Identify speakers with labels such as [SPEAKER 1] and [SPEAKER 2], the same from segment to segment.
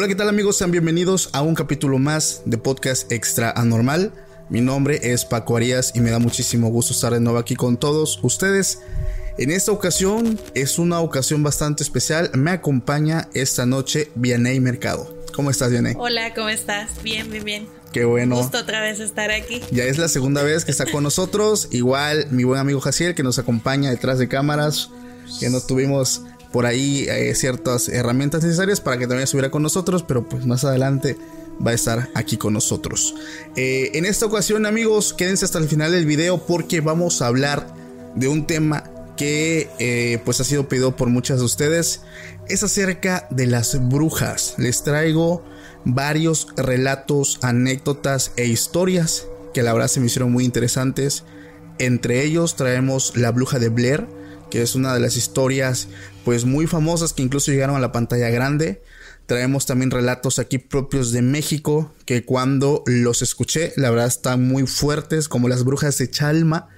[SPEAKER 1] Hola, ¿qué tal amigos? Sean bienvenidos a un capítulo más de Podcast Extra Anormal. Mi nombre es Paco Arias y me da muchísimo gusto estar de nuevo aquí con todos ustedes. En esta ocasión es una ocasión bastante especial. Me acompaña esta noche Vianey Mercado. ¿Cómo estás, Vianey?
[SPEAKER 2] Hola, ¿cómo estás? Bien, bien, bien.
[SPEAKER 1] Qué bueno.
[SPEAKER 2] Gusto otra vez estar aquí.
[SPEAKER 1] Ya es la segunda vez que está con nosotros. Igual mi buen amigo Jaciel que nos acompaña detrás de cámaras. Que nos tuvimos por ahí eh, ciertas herramientas necesarias para que también estuviera con nosotros, pero pues más adelante va a estar aquí con nosotros. Eh, en esta ocasión, amigos, quédense hasta el final del video porque vamos a hablar de un tema que eh, pues ha sido pedido por muchas de ustedes. Es acerca de las brujas. Les traigo varios relatos, anécdotas e historias que la verdad se me hicieron muy interesantes. Entre ellos traemos la bruja de Blair, que es una de las historias pues muy famosas que incluso llegaron a la pantalla grande. Traemos también relatos aquí propios de México que cuando los escuché la verdad están muy fuertes como las brujas de Chalma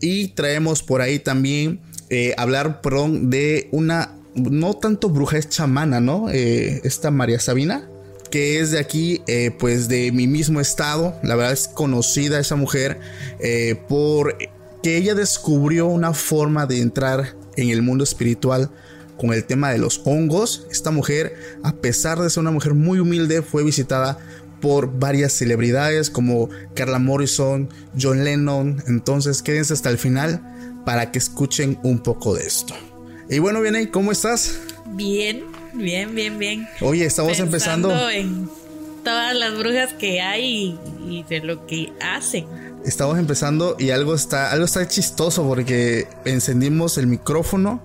[SPEAKER 1] y traemos por ahí también eh, hablar perdón, de una no tanto bruja es chamana, ¿no? Eh, esta María Sabina que es de aquí, eh, pues de mi mismo estado. La verdad es conocida esa mujer por que ella descubrió una forma de entrar en el mundo espiritual con el tema de los hongos. Esta mujer, a pesar de ser una mujer muy humilde, fue visitada por varias celebridades como Carla Morrison, John Lennon. Entonces quédense hasta el final para que escuchen un poco de esto. Y bueno, bien, ¿cómo estás?
[SPEAKER 2] Bien, bien, bien, bien.
[SPEAKER 1] Oye, estamos
[SPEAKER 2] Pensando
[SPEAKER 1] empezando.
[SPEAKER 2] en todas las brujas que hay y, y de lo que hacen.
[SPEAKER 1] Estamos empezando y algo está, algo está chistoso porque encendimos el micrófono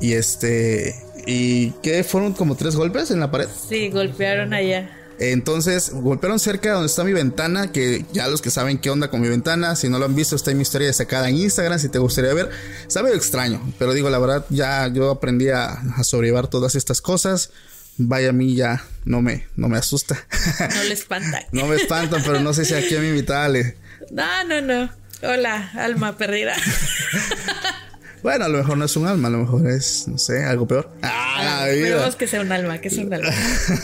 [SPEAKER 1] y este y que fueron como tres golpes en la pared.
[SPEAKER 2] Sí, golpearon allá.
[SPEAKER 1] Entonces golpearon cerca de donde está mi ventana, que ya los que saben qué onda con mi ventana, si no lo han visto, está en mi historia destacada en Instagram, si te gustaría ver. Está medio extraño, pero digo, la verdad, ya yo aprendí a, a sobrellevar todas estas cosas. Vaya a mí ya no me, no me asusta.
[SPEAKER 2] No le espantan.
[SPEAKER 1] no me espantan, pero no sé si aquí a mi invitada le...
[SPEAKER 2] No, no, no. Hola, alma perdida.
[SPEAKER 1] Bueno, a lo mejor no es un alma, a lo mejor es, no sé, algo peor. Ah, vida.
[SPEAKER 2] Esperemos que sea un alma, que sea un alma.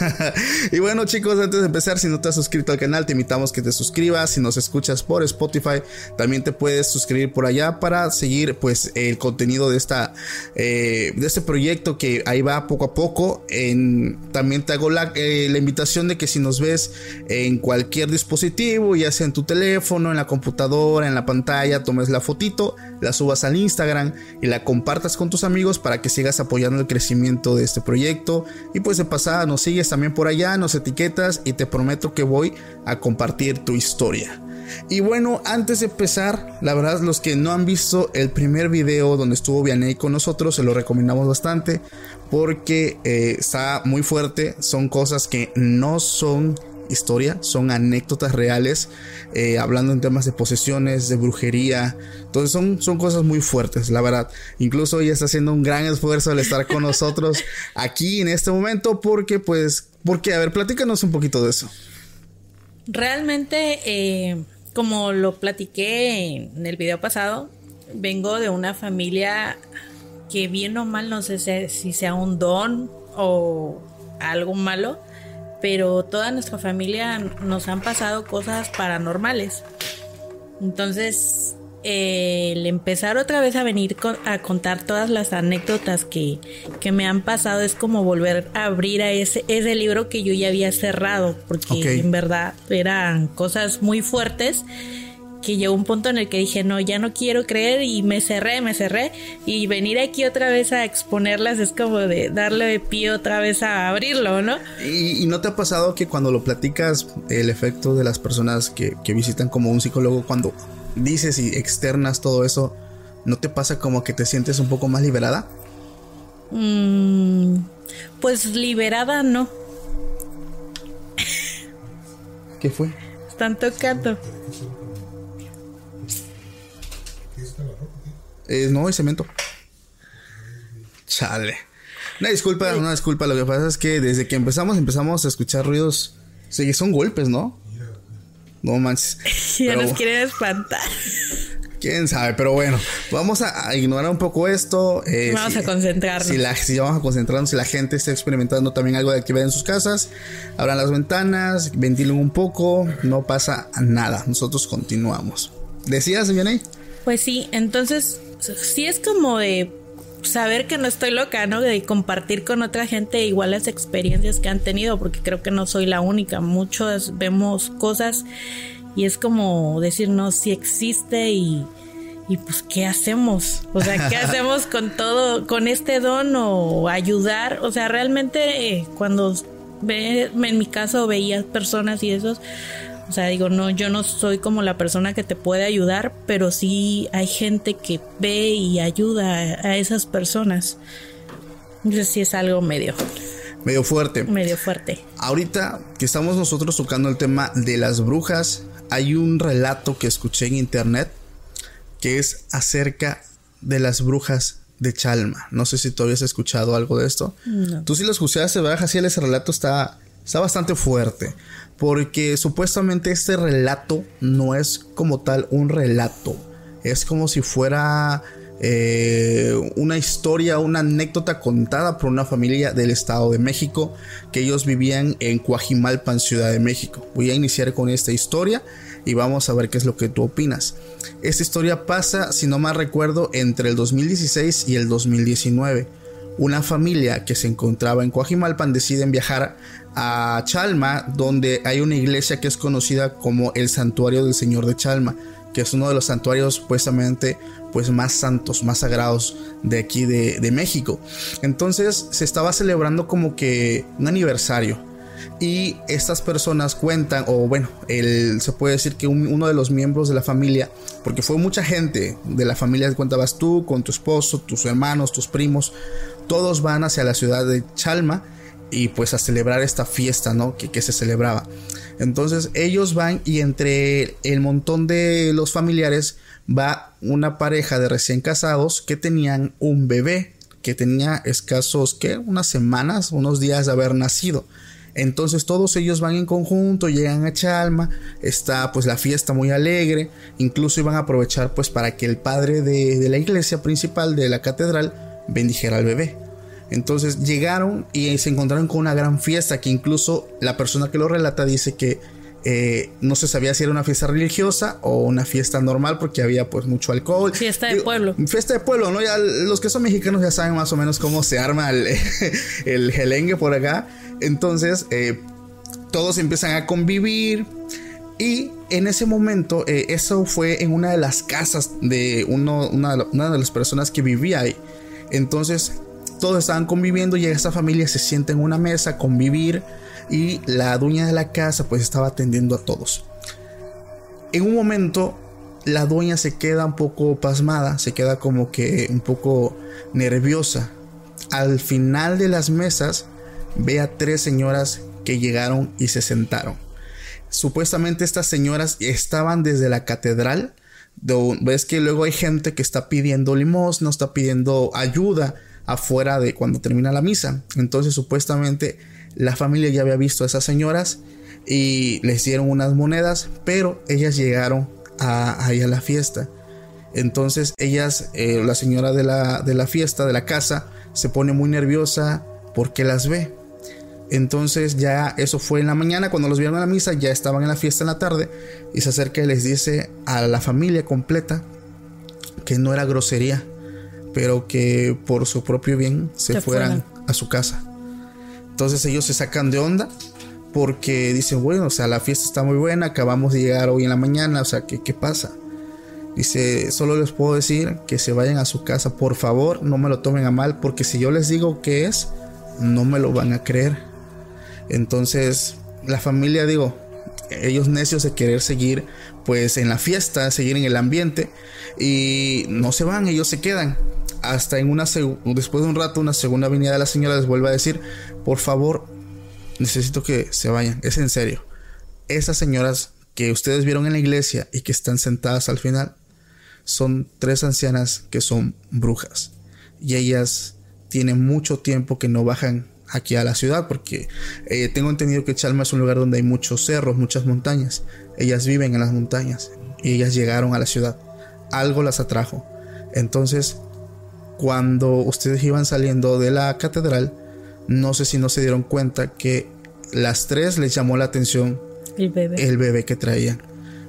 [SPEAKER 1] y bueno chicos, antes de empezar, si no te has suscrito al canal, te invitamos que te suscribas. Si nos escuchas por Spotify, también te puedes suscribir por allá para seguir pues el contenido de esta eh, de este proyecto que ahí va poco a poco. En, también te hago la, eh, la invitación de que si nos ves en cualquier dispositivo, ya sea en tu teléfono, en la computadora, en la pantalla, tomes la fotito, la subas al Instagram y la compartas con tus amigos para que sigas apoyando el crecimiento de este proyecto. Y pues de pasada nos sigues también por allá, nos etiquetas y te prometo que voy a compartir tu historia. Y bueno, antes de empezar, la verdad, los que no han visto el primer video donde estuvo Vianey con nosotros, se lo recomendamos bastante porque eh, está muy fuerte. Son cosas que no son historia, son anécdotas reales, eh, hablando en temas de posesiones, de brujería. Entonces son, son cosas muy fuertes, la verdad. Incluso ella está haciendo un gran esfuerzo al estar con nosotros aquí en este momento porque pues, porque, a ver, platícanos un poquito de eso.
[SPEAKER 2] Realmente, eh, como lo platiqué en el video pasado, vengo de una familia que bien o mal, no sé si sea un don o algo malo, pero toda nuestra familia nos han pasado cosas paranormales. Entonces, el empezar otra vez a venir a contar todas las anécdotas que, que, me han pasado es como volver a abrir a ese, ese libro que yo ya había cerrado, porque en verdad eran cosas muy fuertes que llegó un punto en el que dije, no, ya no quiero creer y me cerré, me cerré y venir aquí otra vez a exponerlas es como de darle pie otra vez a abrirlo, ¿no?
[SPEAKER 1] ¿Y, no te ha pasado que cuando lo platicas el efecto de las personas que, que visitan como un psicólogo, cuando dices y externas todo eso, ¿no te pasa como que te sientes un poco más liberada?
[SPEAKER 2] Mm, pues liberada no.
[SPEAKER 1] ¿Qué fue?
[SPEAKER 2] Están tocando.
[SPEAKER 1] Eh, no, es cemento. Chale. Una disculpa, una disculpa. Lo que pasa es que desde que empezamos, empezamos a escuchar ruidos. Sí, son golpes, ¿no? No manches.
[SPEAKER 2] ya nos quieren espantar.
[SPEAKER 1] Quién sabe, pero bueno, vamos a, ignorar un poco esto.
[SPEAKER 2] Eh, vamos a concentrarnos.
[SPEAKER 1] Si, la, si vamos a concentrarnos, si la gente está experimentando también algo de actividad en sus casas, abran las ventanas, ventilen un poco, no pasa nada. Nosotros continuamos. ¿Decías, Vianey?
[SPEAKER 2] Pues sí, entonces, sí es como de saber que no estoy loca, ¿no? De compartir con otra gente igual las experiencias que han tenido, porque creo que no soy la única. Muchos vemos cosas y es como decirnos si existe y, y pues qué hacemos. O sea, ¿qué hacemos con todo, con este don o ayudar? O sea, realmente eh, cuando ve, en mi caso veía personas y esos o sea, digo, no, yo no soy como la persona que te puede ayudar, pero sí hay gente que ve y ayuda a, esas personas. Entonces sí es algo medio.
[SPEAKER 1] Medio fuerte.
[SPEAKER 2] Medio fuerte.
[SPEAKER 1] Ahorita que estamos nosotros tocando el tema de las brujas, hay un relato que escuché en internet que es acerca de las brujas de Chalma. No sé si tú habías escuchado algo de esto. Tú sí lo escuchaste, ¿verdad, Jaciel? Ese relato está, está bastante fuerte porque supuestamente este relato no es como tal un relato, es como si fuera eh, una historia, una anécdota contada por una familia del Estado de México que ellos vivían en Coajimalpan, Ciudad de México. Voy a iniciar con esta historia y vamos a ver qué es lo que tú opinas. Esta historia pasa, si no mal recuerdo, entre el 2016 y el 2019 una familia que se encontraba en Coajimalpan deciden viajar a Chalma, donde hay una iglesia que es conocida como el Santuario del Señor de Chalma, que es uno de los santuarios supuestamente pues más santos, más sagrados de aquí de, México. Entonces se estaba celebrando como que un aniversario. Y estas personas cuentan, o bueno, se puede decir que uno de los miembros de la familia, porque fue mucha gente de la familia, cuentabas tú, con tu esposo, tus hermanos, tus primos, todos van hacia la ciudad de Chalma y pues a celebrar esta fiesta, ¿no? Que, que, se celebraba. Entonces ellos van y entre el montón de los familiares va una pareja de recién casados que tenían un bebé que tenía escasos, ¿qué? Unas semanas, unos días de haber nacido. Entonces todos ellos van en conjunto, llegan a Chalma, está pues la fiesta muy alegre, incluso iban a aprovechar pues para que el padre de, de la iglesia principal de la catedral bendijera al bebé. Entonces llegaron y se encontraron con una gran fiesta que incluso la persona que lo relata dice que eh, no se sabía si era una fiesta religiosa o una fiesta normal porque había pues mucho alcohol.
[SPEAKER 2] Fiesta de pueblo.
[SPEAKER 1] Fiesta de pueblo, ¿no? Ya los que son mexicanos ya saben más o menos cómo se arma el, el gelengue por acá. Entonces eh, todos empiezan a convivir y en ese momento eh, eso fue en una de las casas de uno, una, una de las personas que vivía ahí. Entonces todos estaban conviviendo y esta familia se sienta en una mesa a convivir y la dueña de la casa pues estaba atendiendo a todos. En un momento la dueña se queda un poco pasmada, se queda como que un poco nerviosa. Al final de las mesas ve a tres señoras que llegaron y se sentaron. Supuestamente estas señoras estaban desde la catedral ves que luego hay gente que está pidiendo limosna, está pidiendo ayuda afuera de cuando termina la misa. Entonces supuestamente la familia ya había visto a esas señoras y les dieron unas monedas, pero ellas llegaron a, ahí a la fiesta. Entonces ellas, eh, la señora de la, de la fiesta, de la casa, se pone muy nerviosa porque las ve. Entonces ya eso fue en la mañana, cuando los vieron a la misa, ya estaban en la fiesta en la tarde y se acerca y les dice a la familia completa que no era grosería, pero que por su propio bien se, fueran, a su casa. Entonces ellos se sacan de onda porque dicen, bueno, o sea, la fiesta está muy buena, acabamos de llegar hoy en la mañana, o sea, ¿qué, qué pasa? Dice, solo les puedo decir que se vayan a su casa, por favor, no me lo tomen a mal, porque si yo les digo qué es, no me lo van a creer. Entonces, la familia, digo, ellos necios de querer seguir pues en la fiesta, seguir en el ambiente y no se van, ellos se quedan. Hasta en una después de un rato una segunda venida de la señora les vuelve a decir, "Por favor, necesito que se vayan, es en serio. Esas señoras que ustedes vieron en la iglesia y que están sentadas al final son tres ancianas que son brujas y ellas tienen mucho tiempo que no bajan aquí a la ciudad porque eh, tengo entendido que Chalma es un lugar donde hay muchos cerros, muchas montañas. Ellas viven en las montañas y ellas llegaron a la ciudad. Algo las atrajo. Entonces, cuando ustedes iban saliendo de la catedral, no sé si no se dieron cuenta que las tres les llamó la atención
[SPEAKER 2] el bebé,
[SPEAKER 1] el bebé que traían.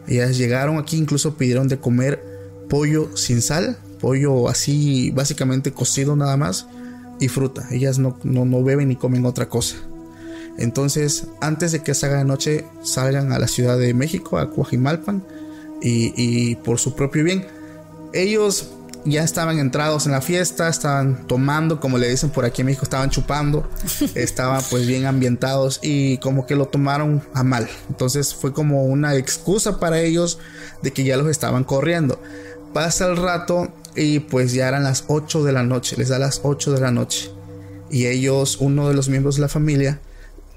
[SPEAKER 1] Ellas llegaron aquí, incluso pidieron de comer pollo sin sal, pollo así básicamente cocido nada más y fruta. Ellas no, no, beben ni comen otra cosa. Entonces, antes de que se haga de noche, salgan a la Ciudad de México, a Coajimalpan, y, y, por su propio bien. Ellos ya estaban entrados en la fiesta, estaban tomando, como le dicen por aquí en México, estaban chupando, estaban pues bien ambientados y como que lo tomaron a mal. Entonces fue como una excusa para ellos de que ya los estaban corriendo. Pasa el rato y pues ya eran las 8 de la noche, les da las 8 de la noche. Y ellos, uno de los miembros de la familia,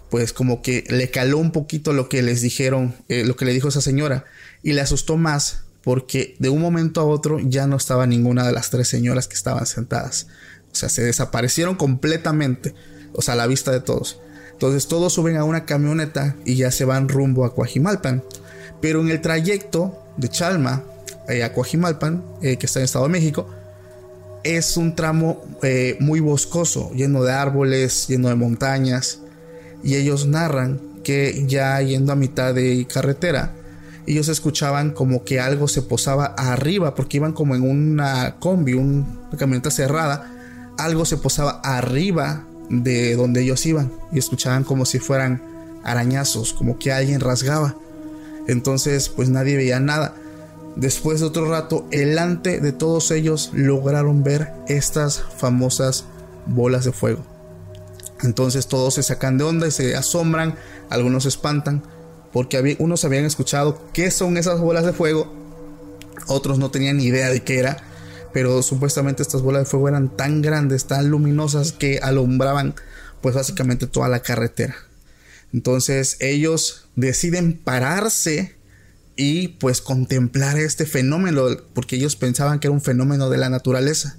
[SPEAKER 1] pues como que le caló un poquito lo que les dijeron, eh, lo que le dijo esa señora. Y le asustó más porque de un momento a otro ya no estaba ninguna de las tres señoras que estaban sentadas. O sea, se desaparecieron completamente, o sea, a la vista de todos. Entonces todos suben a una camioneta y ya se van rumbo a Coajimalpan. Pero en el trayecto de Chalma eh, a Coajimalpan, eh, que está en Estado de México, es un tramo eh, muy boscoso, lleno de árboles, lleno de montañas. Y ellos narran que ya yendo a mitad de carretera, ellos escuchaban como que algo se posaba arriba, porque iban como en una combi, una camioneta cerrada, algo se posaba arriba de donde ellos iban y escuchaban como si fueran arañazos, como que alguien rasgaba. Entonces, pues nadie veía nada. Después de otro rato, delante de todos ellos lograron ver estas famosas bolas de fuego. Entonces todos se sacan de onda y se asombran, algunos se espantan, porque unos habían escuchado qué son esas bolas de fuego, otros no tenían ni idea de qué era, pero supuestamente estas bolas de fuego eran tan grandes, tan luminosas que alumbraban pues básicamente toda la carretera. Entonces ellos deciden pararse y pues contemplar este fenómeno, porque ellos pensaban que era un fenómeno de la naturaleza.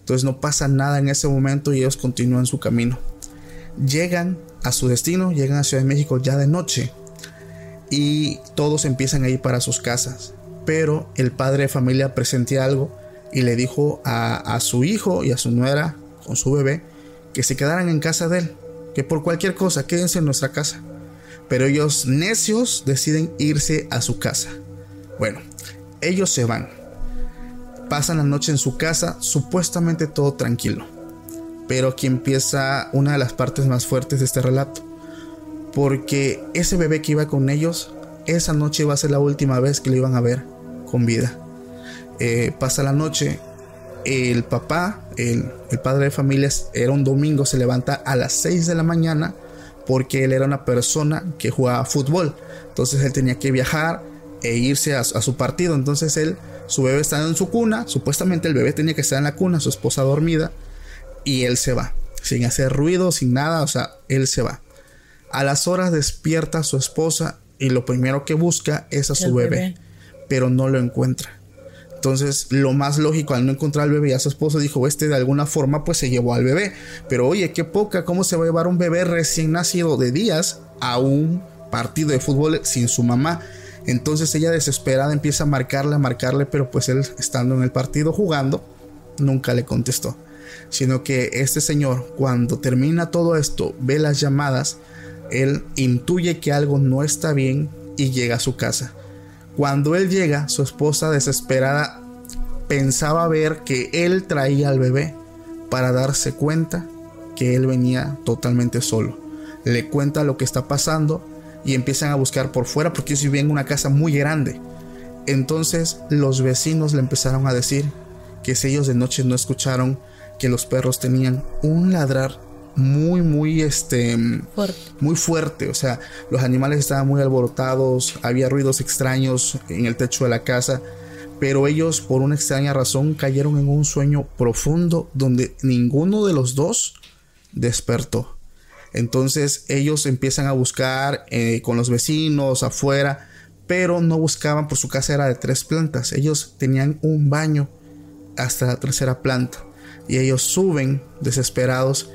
[SPEAKER 1] Entonces no pasa nada en ese momento y ellos continúan su camino. Llegan a su destino, llegan a Ciudad de México ya de noche y todos empiezan a ir para sus casas. Pero el padre de familia presentía algo y le dijo a, a su hijo y a su nuera con su bebé que se quedaran en casa de él, que por cualquier cosa quédense en nuestra casa pero ellos necios deciden irse a su casa. Bueno, ellos se van. Pasan la noche en su casa, supuestamente todo tranquilo. Pero aquí empieza una de las partes más fuertes de este relato. Porque ese bebé que iba con ellos, esa noche iba a ser la última vez que lo iban a ver con vida. Eh, pasa la noche, el papá, el, padre de familias, era un domingo, se levanta a las 6 de la mañana porque él era una persona que jugaba fútbol. Entonces él tenía que viajar e irse a, su partido. Entonces él, su bebé estaba en su cuna, supuestamente el bebé tenía que estar en la cuna, su esposa dormida, y él se va, sin hacer ruido, sin nada, o sea, él se va. A las horas despierta a su esposa y lo primero que busca es a su bebé, pero no lo encuentra. Entonces, lo más lógico al no encontrar al bebé y a su esposo dijo, este de alguna forma pues se llevó al bebé. Pero oye, qué poca, ¿cómo se va a llevar un bebé recién nacido de días a un partido de fútbol sin su mamá? Entonces ella desesperada empieza a marcarle, a marcarle, pero pues él estando en el partido jugando, nunca le contestó. sino que este señor, cuando termina todo esto, ve las llamadas, él intuye que algo no está bien y llega a su casa. Cuando él llega, su esposa desesperada pensaba ver que él traía al bebé para darse cuenta que él venía totalmente solo. Le cuenta lo que está pasando y empiezan a buscar por fuera porque ellos vivían en una casa muy grande. Entonces los vecinos le empezaron a decir que si ellos de noche no escucharon que los perros tenían un ladrar muy muy este
[SPEAKER 2] Fuerte.
[SPEAKER 1] muy fuerte, o sea, los animales estaban muy alborotados, había ruidos extraños en el techo de la casa, pero ellos por una extraña razón cayeron en un sueño profundo donde ninguno de los dos despertó. Entonces ellos empiezan a buscar eh, con los vecinos afuera, pero no buscaban por su casa era de tres plantas. Ellos tenían un baño hasta la tercera planta y ellos suben desesperados.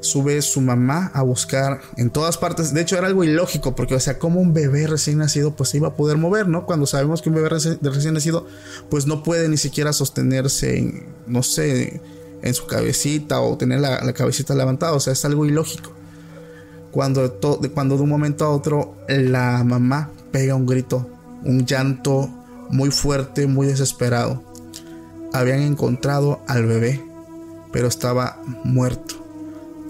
[SPEAKER 1] Sube su mamá a buscar en todas partes. De hecho, era algo ilógico porque, o sea, como un bebé recién nacido, pues se iba a poder mover, ¿no? Cuando sabemos que un bebé recién nacido, pues no puede ni siquiera sostenerse en, no sé, en su cabecita o tener la, la cabecita levantada. O sea, es algo ilógico cuando, de- cuando de un momento a otro la mamá pega un grito, un llanto muy fuerte, muy desesperado. Habían encontrado al bebé, pero estaba muerto.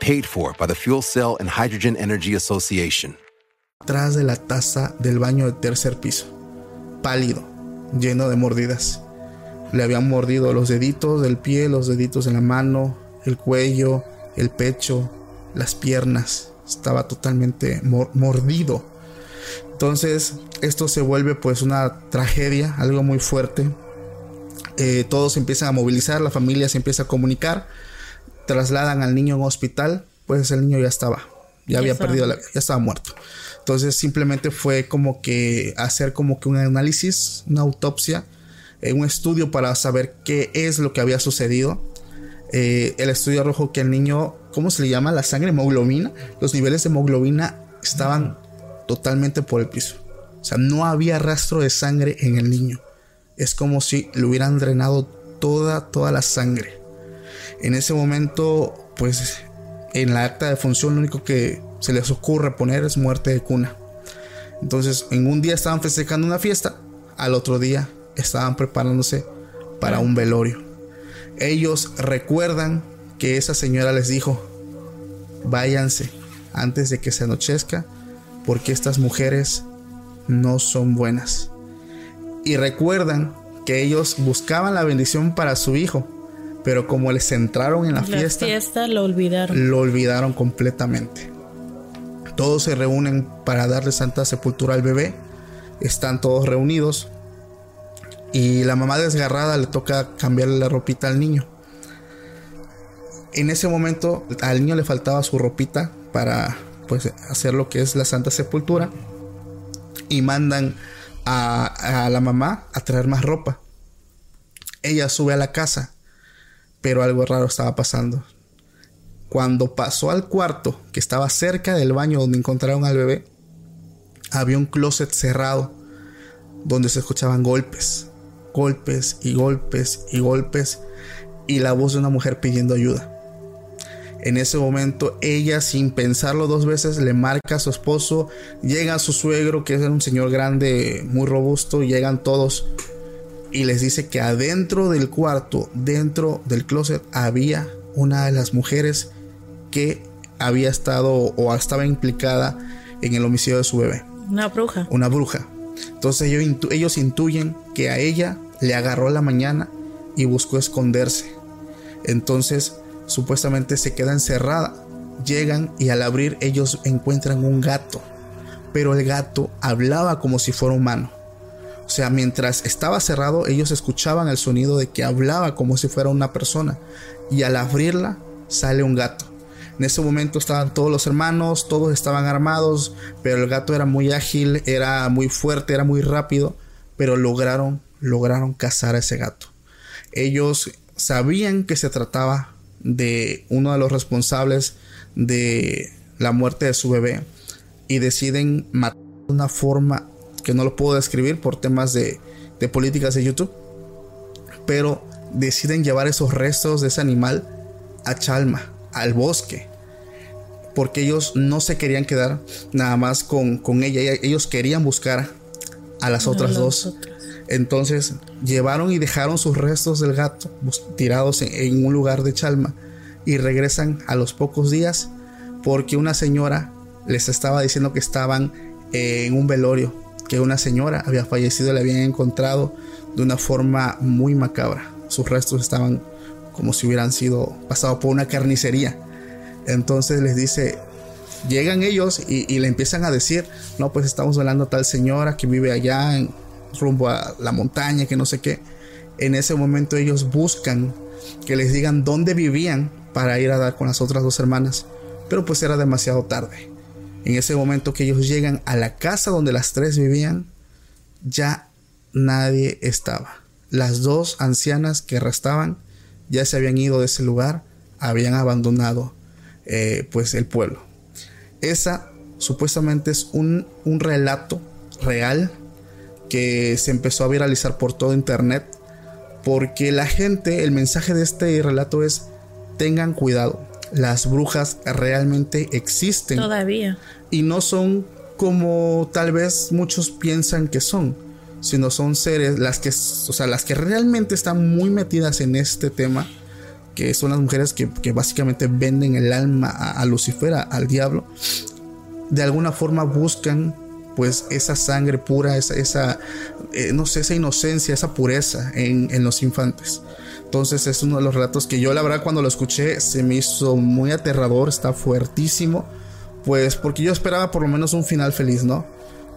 [SPEAKER 3] Paid for by the Fuel Cell and Hydrogen Energy Association.
[SPEAKER 1] atrás de la taza del baño de tercer piso, pálido, lleno de mordidas. Le habían mordido los deditos del pie, los deditos de la mano, el cuello, el pecho, las piernas. Estaba totalmente mor- mordido. Entonces, esto se vuelve pues una tragedia, algo muy fuerte. Eh, todos se empiezan a movilizar, la familia se empieza a comunicar, trasladan al niño a un hospital, pues el niño ya estaba, ya,
[SPEAKER 2] Ya
[SPEAKER 1] había
[SPEAKER 2] estaba
[SPEAKER 1] perdido la, ya estaba muerto. Entonces simplemente fue como que hacer como que un análisis, una autopsia, eh, un estudio para saber qué es lo que había sucedido. Eh, el estudio arrojó que el niño, ¿cómo se le llama? La sangre, hemoglobina. Los niveles de hemoglobina estaban totalmente por el piso. O sea, no había rastro de sangre en el niño. Es como si le hubieran drenado toda, toda la sangre. En ese momento, pues en la acta de función lo único que se les ocurre poner es muerte de cuna. Entonces, en un día estaban festejando una fiesta, al otro día estaban preparándose para un velorio. Ellos recuerdan que esa señora les dijo, váyanse antes de que se anochezca, porque estas mujeres no son buenas. Y recuerdan que ellos buscaban la bendición para su hijo, pero como les entraron en la,
[SPEAKER 2] La
[SPEAKER 1] fiesta,
[SPEAKER 2] fiesta lo olvidaron.
[SPEAKER 1] lo olvidaron completamente. Todos se reúnen para darle santa sepultura al bebé. Están todos reunidos. Y la mamá desgarrada le toca cambiarle la ropita al niño. En ese momento al niño le faltaba su ropita para pues hacer lo que es la santa sepultura. Y mandan a, a la mamá a traer más ropa. Ella sube a la casa. Pero algo raro estaba pasando. Cuando pasó al cuarto, que estaba cerca del baño donde encontraron al bebé, había un closet cerrado donde se escuchaban golpes, golpes y golpes y golpes y la voz de una mujer pidiendo ayuda. En ese momento ella sin pensarlo dos veces le marca a su esposo, llega a su suegro que es un señor grande, muy robusto, llegan todos y les dice que adentro del cuarto, dentro del closet, había una de las mujeres que había estado o estaba implicada en el homicidio de su bebé,
[SPEAKER 2] Una bruja.
[SPEAKER 1] una bruja. Entonces ellos, intu- ellos intuyen que a ella le agarró la mañana y buscó esconderse. Entonces supuestamente se queda encerrada. Llegan y al abrir ellos encuentran un gato, pero el gato hablaba como si fuera humano. O sea, mientras estaba cerrado, ellos escuchaban el sonido de que hablaba como si fuera una persona. Y al abrirla, sale un gato. En ese momento estaban todos los hermanos, todos estaban armados, pero el gato era muy ágil, era muy fuerte, era muy rápido, pero lograron, lograron cazar a ese gato. Ellos sabían que se trataba de uno de los responsables de la muerte de su bebé y deciden matar de una forma que no lo puedo describir por temas de, de políticas de YouTube, pero deciden llevar esos restos de ese animal a Chalma, al bosque, porque ellos no se querían quedar nada más con, con ella, ellos querían buscar a las otras dos. Entonces llevaron y dejaron sus restos del gato tirados en, un lugar de Chalma y regresan a los pocos días porque una señora les estaba diciendo que estaban en un velorio, que una señora había fallecido, le habían encontrado de una forma muy macabra. Sus restos estaban como si hubieran sido pasado por una carnicería. Entonces les dice, llegan ellos y, le empiezan a decir, no, pues estamos hablando a tal señora que vive allá en rumbo a la montaña, que no sé qué. En ese momento ellos buscan que les digan dónde vivían para ir a dar con las otras dos hermanas, pero pues era demasiado tarde. En ese momento que ellos llegan a la casa donde las tres vivían, ya nadie estaba. Las dos ancianas que restaban ya se habían ido de ese lugar, habían abandonado eh, pues el pueblo. Esa supuestamente es un, un relato real que se empezó a viralizar por todo internet porque la gente, el mensaje de este relato es tengan cuidado, las brujas realmente existen.
[SPEAKER 2] Todavía.
[SPEAKER 1] Y no son como tal vez muchos piensan que son sino son seres, las que, o sea, las que realmente están muy metidas en este tema, que son las mujeres que, básicamente venden el alma a, Lucifer, al diablo, de alguna forma buscan pues esa sangre pura, esa, esa eh, no sé, esa inocencia, esa pureza en, en los infantes. Entonces es uno de los relatos que yo la verdad cuando lo escuché se me hizo muy aterrador, está fuertísimo, pues porque yo esperaba por lo menos un final feliz, ¿no?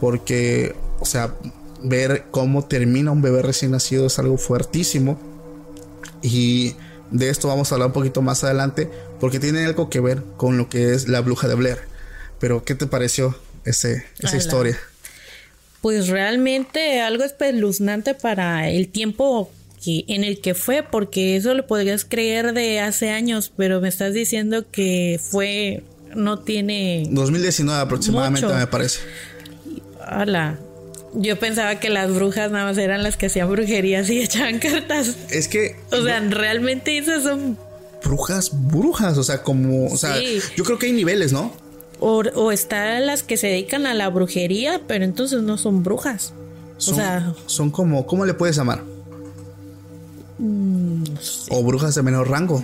[SPEAKER 1] Porque, o sea, ver cómo termina un bebé recién nacido es algo fuertísimo. Y de esto vamos a hablar un poquito más adelante porque tiene algo que ver con lo que es la bruja de Blair. Pero, ¿qué te pareció ese, esa historia?
[SPEAKER 2] Pues realmente algo espeluznante para el tiempo que, en el que fue, porque eso lo podrías creer de hace años, pero me estás diciendo que fue, no tiene...
[SPEAKER 1] 2019 aproximadamente me parece.
[SPEAKER 2] Hola, yo pensaba que las brujas nada más eran las que hacían brujerías y echaban cartas.
[SPEAKER 1] Es que.
[SPEAKER 2] O sea, realmente esas son.
[SPEAKER 1] Brujas, brujas. O sea, como. O sea, yo creo que hay niveles, ¿no?
[SPEAKER 2] O, o están las que se dedican a la brujería, pero entonces no son brujas.
[SPEAKER 1] o sea. Son como. ¿Cómo le puedes llamar? Mm, o brujas de menor rango.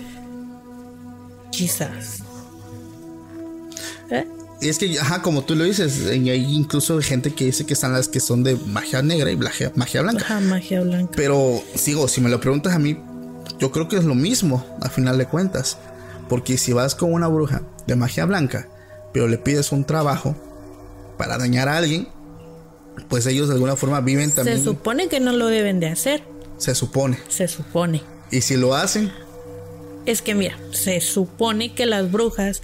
[SPEAKER 2] Quizás.
[SPEAKER 1] ¿Eh? Y es que, ajá, como tú lo dices, hay incluso gente que dice que están las que son de magia negra y magia, magia blanca.
[SPEAKER 2] Ajá, magia blanca.
[SPEAKER 1] Pero, sigo, si me lo preguntas a mí, yo creo que es lo mismo, a final de cuentas. Porque si vas con una bruja de magia blanca, pero le pides un trabajo para dañar a alguien, pues ellos de alguna forma viven también.
[SPEAKER 2] Se supone que no lo deben de hacer.
[SPEAKER 1] Se supone.
[SPEAKER 2] Se supone.
[SPEAKER 1] ¿Y si lo hacen?
[SPEAKER 2] Es que mira, se supone que las brujas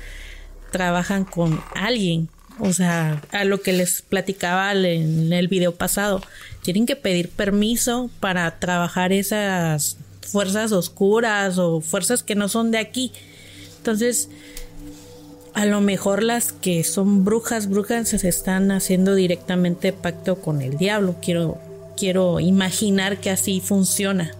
[SPEAKER 2] trabajan con alguien. O sea, a lo que les platicaba en el video pasado, tienen que pedir permiso para trabajar esas fuerzas oscuras o fuerzas que no son de aquí. Entonces, a lo mejor las que son brujas, brujas se están haciendo directamente pacto con el diablo. Quiero, quiero imaginar que así funciona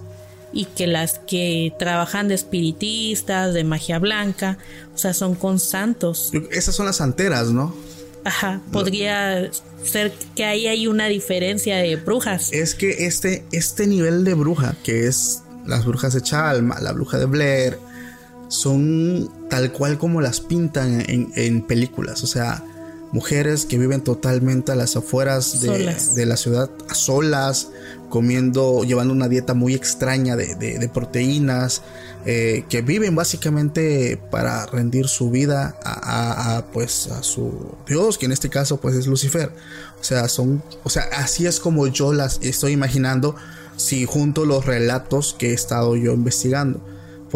[SPEAKER 2] y que las que trabajan de espiritistas, de magia blanca, o sea, son con santos.
[SPEAKER 1] Esas son las santeras, ¿no?
[SPEAKER 2] Ajá, podría ser que ahí hay una diferencia de brujas.
[SPEAKER 1] Es que este, este nivel de bruja, que es las brujas de Chalma, la bruja de Blair, son tal cual como las pintan en, en películas. O sea, mujeres que viven totalmente a las afueras de, la ciudad, a solas, comiendo, llevando una dieta muy extraña de, proteínas, eh, que viven básicamente para rendir su vida a, pues a su Dios, que en este caso pues es Lucifer. O sea, son, o sea, así es como yo las estoy imaginando si junto los relatos que he estado yo investigando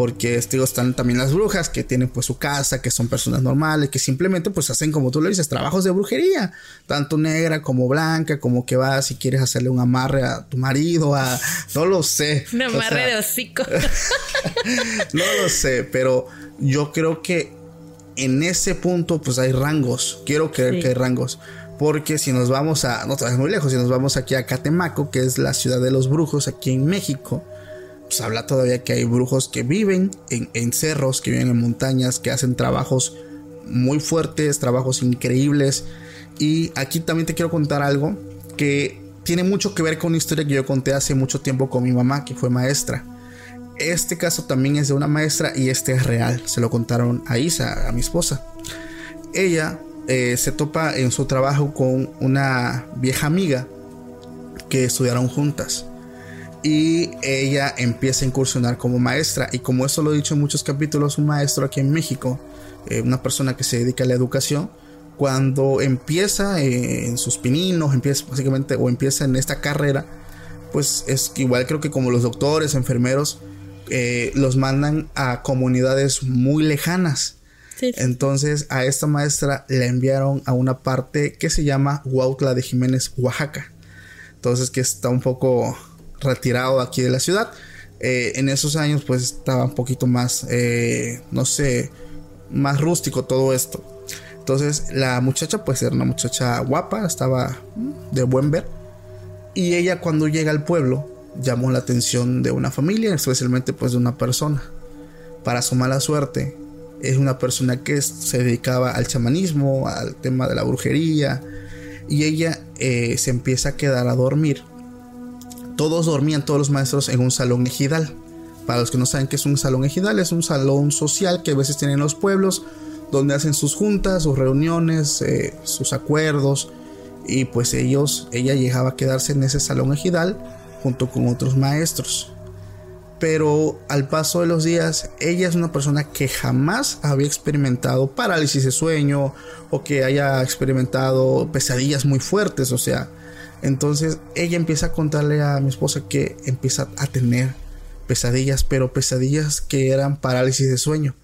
[SPEAKER 1] porque digo, están también las brujas que tienen pues su casa, que son personas normales, que simplemente pues hacen como tú lo dices, trabajos de brujería, tanto negra como blanca, como que vas si quieres hacerle un amarre a tu marido, a no lo sé.
[SPEAKER 2] Un amarre de hocico.
[SPEAKER 1] no lo sé, pero yo creo que en ese punto pues hay rangos, quiero creer que hay rangos. Porque si nos vamos a, no te muy lejos, si nos vamos aquí a Catemaco, que es la ciudad de los brujos aquí en México, pues habla todavía que hay brujos que viven en, cerros, que viven en montañas, que hacen trabajos muy fuertes, trabajos increíbles. Y aquí también te quiero contar algo que tiene mucho que ver con una historia que yo conté hace mucho tiempo con mi mamá, que fue maestra. Este caso también es de una maestra y este es real. Se lo contaron a Isa, a mi esposa. Ella eh, se topa en su trabajo con una vieja amiga que estudiaron juntas y ella empieza a incursionar como maestra. Y como eso lo he dicho en muchos capítulos un maestro aquí en México eh, una persona que se dedica a la educación cuando empieza eh, en sus pininos empieza básicamente o empieza en esta carrera pues es igual creo que como los doctores enfermeros eh, los mandan a comunidades muy lejanas. Entonces a esta maestra la enviaron a una parte que se llama Huautla de Jiménez Oaxaca. Entonces que está un poco retirado aquí de la ciudad. Eh, en esos años pues estaba un poquito más, eh, no sé, más rústico todo esto. Entonces la muchacha pues era una muchacha guapa, estaba de buen ver. Y ella cuando llega al pueblo llamó la atención de una familia, especialmente pues de una persona. Para su mala suerte, es una persona que se dedicaba al chamanismo, al tema de la brujería. Y ella eh, se empieza a quedar a dormir todos dormían, todos los maestros, en un salón ejidal. Para los que no saben qué es un salón ejidal, es un salón social que a veces tienen los pueblos, donde hacen sus juntas, sus reuniones, eh, sus acuerdos. Y pues ellos, ella llegaba a quedarse en ese salón ejidal junto con otros maestros. Pero al paso de los días, ella es una persona que jamás había experimentado parálisis de sueño o que haya experimentado pesadillas muy fuertes. O sea, entonces ella empieza a contarle a mi esposa que empieza a tener pesadillas, pero pesadillas que eran parálisis de sueño,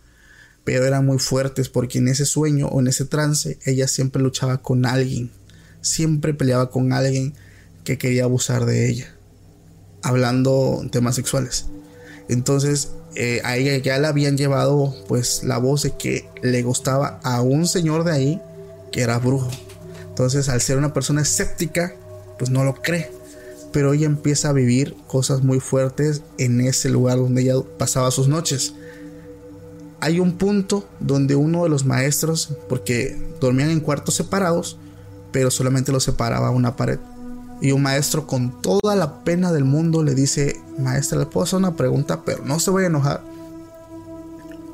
[SPEAKER 1] pero eran muy fuertes porque en ese sueño o en ese trance ella siempre luchaba con alguien, siempre peleaba con alguien que quería abusar de ella, hablando temas sexuales. Entonces eh, a ella ya le habían llevado pues la voz de que le gustaba a un señor de ahí que era brujo. Entonces al ser una persona escéptica, pues no lo cree. Pero ella empieza a vivir cosas muy fuertes en ese lugar donde ella pasaba sus noches. Hay un punto donde uno de los maestros, porque dormían en cuartos separados, pero solamente los separaba una pared. Y un maestro con toda la pena del mundo le dice, maestra, le puedo hacer una pregunta, pero no se vaya a enojar.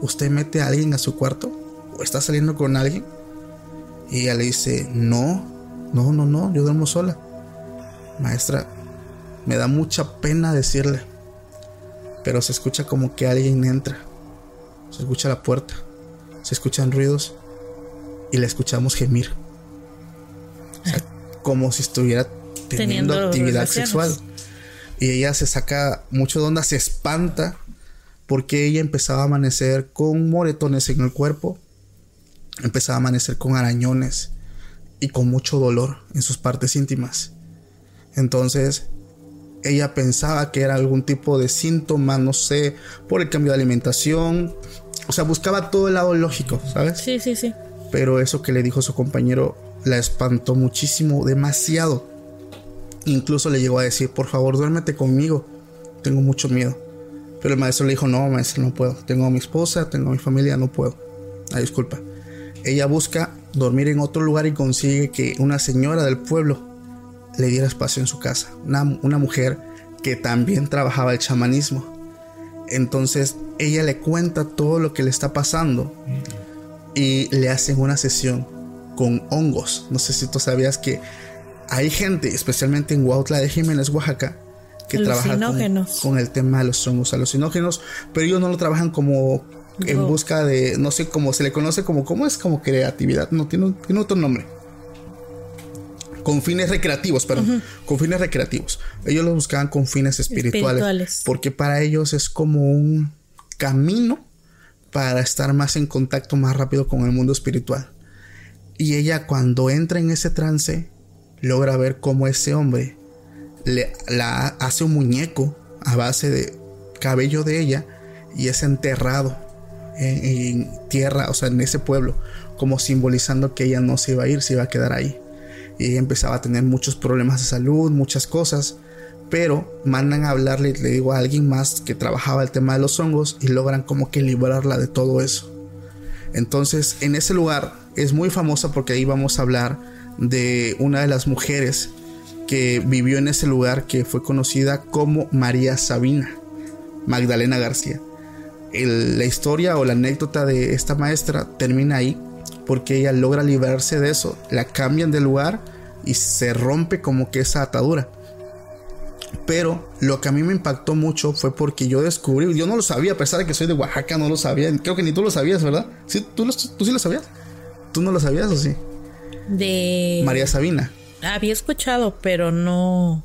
[SPEAKER 1] ¿Usted mete a alguien a su cuarto? ¿O está saliendo con alguien? Y ella le dice, no, no, no, no, yo duermo sola. Maestra, me da mucha pena decirle, pero se escucha como que alguien entra. Se escucha la puerta, se escuchan ruidos y la escuchamos gemir. como si estuviera teniendo, actividad sexual. Y ella se saca mucho de onda, se espanta porque ella empezaba a amanecer con moretones en el cuerpo, empezaba a amanecer con arañones y con mucho dolor en sus partes íntimas. Entonces, ella pensaba que era algún tipo de síntoma, no sé, por el cambio de alimentación. O sea, buscaba todo el lado lógico, ¿sabes?
[SPEAKER 2] Sí, sí, sí.
[SPEAKER 1] Pero eso que le dijo su compañero la espantó muchísimo, demasiado. Incluso le llegó a decir, por favor, duérmete conmigo. Tengo mucho miedo. Pero el maestro le dijo, no, maestro, no puedo. Tengo a mi esposa, tengo a mi familia, no puedo. Ah, disculpa. Ella busca dormir en otro lugar y consigue que una señora del pueblo le diera espacio en su casa. Una, mujer que también trabajaba el chamanismo. Entonces ella le cuenta todo lo que le está pasando y le hacen una sesión con hongos. No sé si tú sabías que hay gente, especialmente en Huautla de Jiménez, Oaxaca, que trabaja con, el tema de los hongos alucinógenos, pero ellos no lo trabajan como en busca de, no sé cómo se le conoce como, ¿cómo es? Como creatividad, no tiene, tiene otro nombre con fines recreativos, perdón, con fines recreativos. Ellos lo buscaban con fines espirituales, porque para ellos es como un camino para estar más en contacto más rápido con el mundo espiritual. Y ella cuando entra en ese trance, logra ver cómo ese hombre le la hace un muñeco a base de cabello de ella y es enterrado en, tierra, o sea, en ese pueblo, como simbolizando que ella no se iba a ir, se iba a quedar ahí. Y empezaba a tener muchos problemas de salud, muchas cosas, pero mandan a hablarle, le digo a alguien más que trabajaba el tema de los hongos y logran como que librarla de todo eso. Entonces, en ese lugar es muy famosa porque ahí vamos a hablar de una de las mujeres que vivió en ese lugar que fue conocida como María Sabina, Magdalena García. la historia o la anécdota de esta maestra termina ahí porque ella logra librarse de eso, la cambian de lugar y se rompe como que esa atadura. Pero lo que a mí me impactó mucho fue porque yo descubrí, yo no lo sabía, a pesar de que soy de Oaxaca, no lo sabía. Creo que ni tú lo sabías, ¿verdad? ¿Sí? ¿Tú, tú sí lo sabías? ¿Tú no lo sabías o sí?
[SPEAKER 2] De...
[SPEAKER 1] María Sabina.
[SPEAKER 2] Había escuchado, pero no.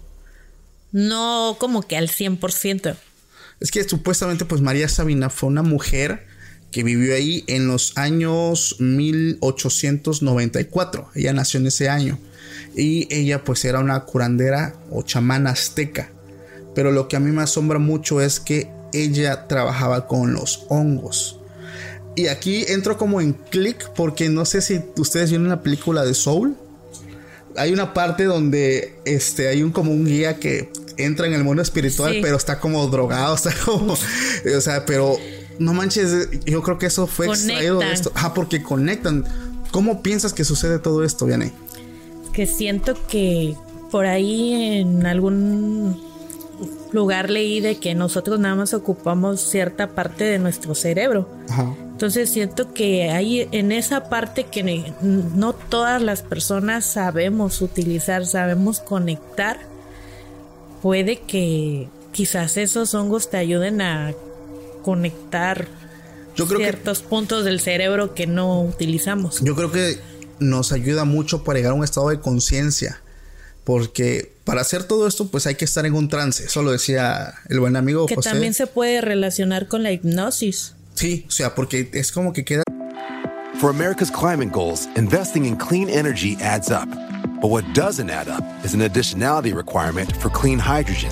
[SPEAKER 2] No como que al 100%.
[SPEAKER 1] Es que supuestamente, pues María Sabina fue una mujer que vivió ahí en los años 1894. Ella nació en ese año. Y ella, pues, era una curandera o chamana azteca. Pero lo que a mí me asombra mucho es que ella trabajaba con los hongos. Y aquí entro como en clic porque no sé si ustedes vieron la película de Soul hay una parte donde este, hay un como un guía que entra en el mundo espiritual, pero está como drogado, está como, o sea, pero no manches, yo creo que eso fue extraído de esto. Ah, porque conectan. ¿Cómo piensas que sucede todo esto, Vianney?
[SPEAKER 2] Que siento que por ahí en algún lugar leí de que nosotros nada más ocupamos cierta parte de nuestro cerebro. Ajá. Entonces siento que hay en esa parte que no todas las personas sabemos utilizar, sabemos conectar, puede que quizás esos hongos te ayuden a conectar ciertos puntos del cerebro que no utilizamos.
[SPEAKER 1] Yo creo que nos ayuda mucho para llegar a un estado de conciencia, porque para hacer todo esto pues hay que estar en un trance, eso lo decía el buen amigo
[SPEAKER 2] que también se puede relacionar con la hipnosis.
[SPEAKER 1] Sí, o sea, porque es como que queda.
[SPEAKER 3] For America's climate goals, investing in clean energy adds up. But what doesn't add up is an additionality requirement for clean hydrogen.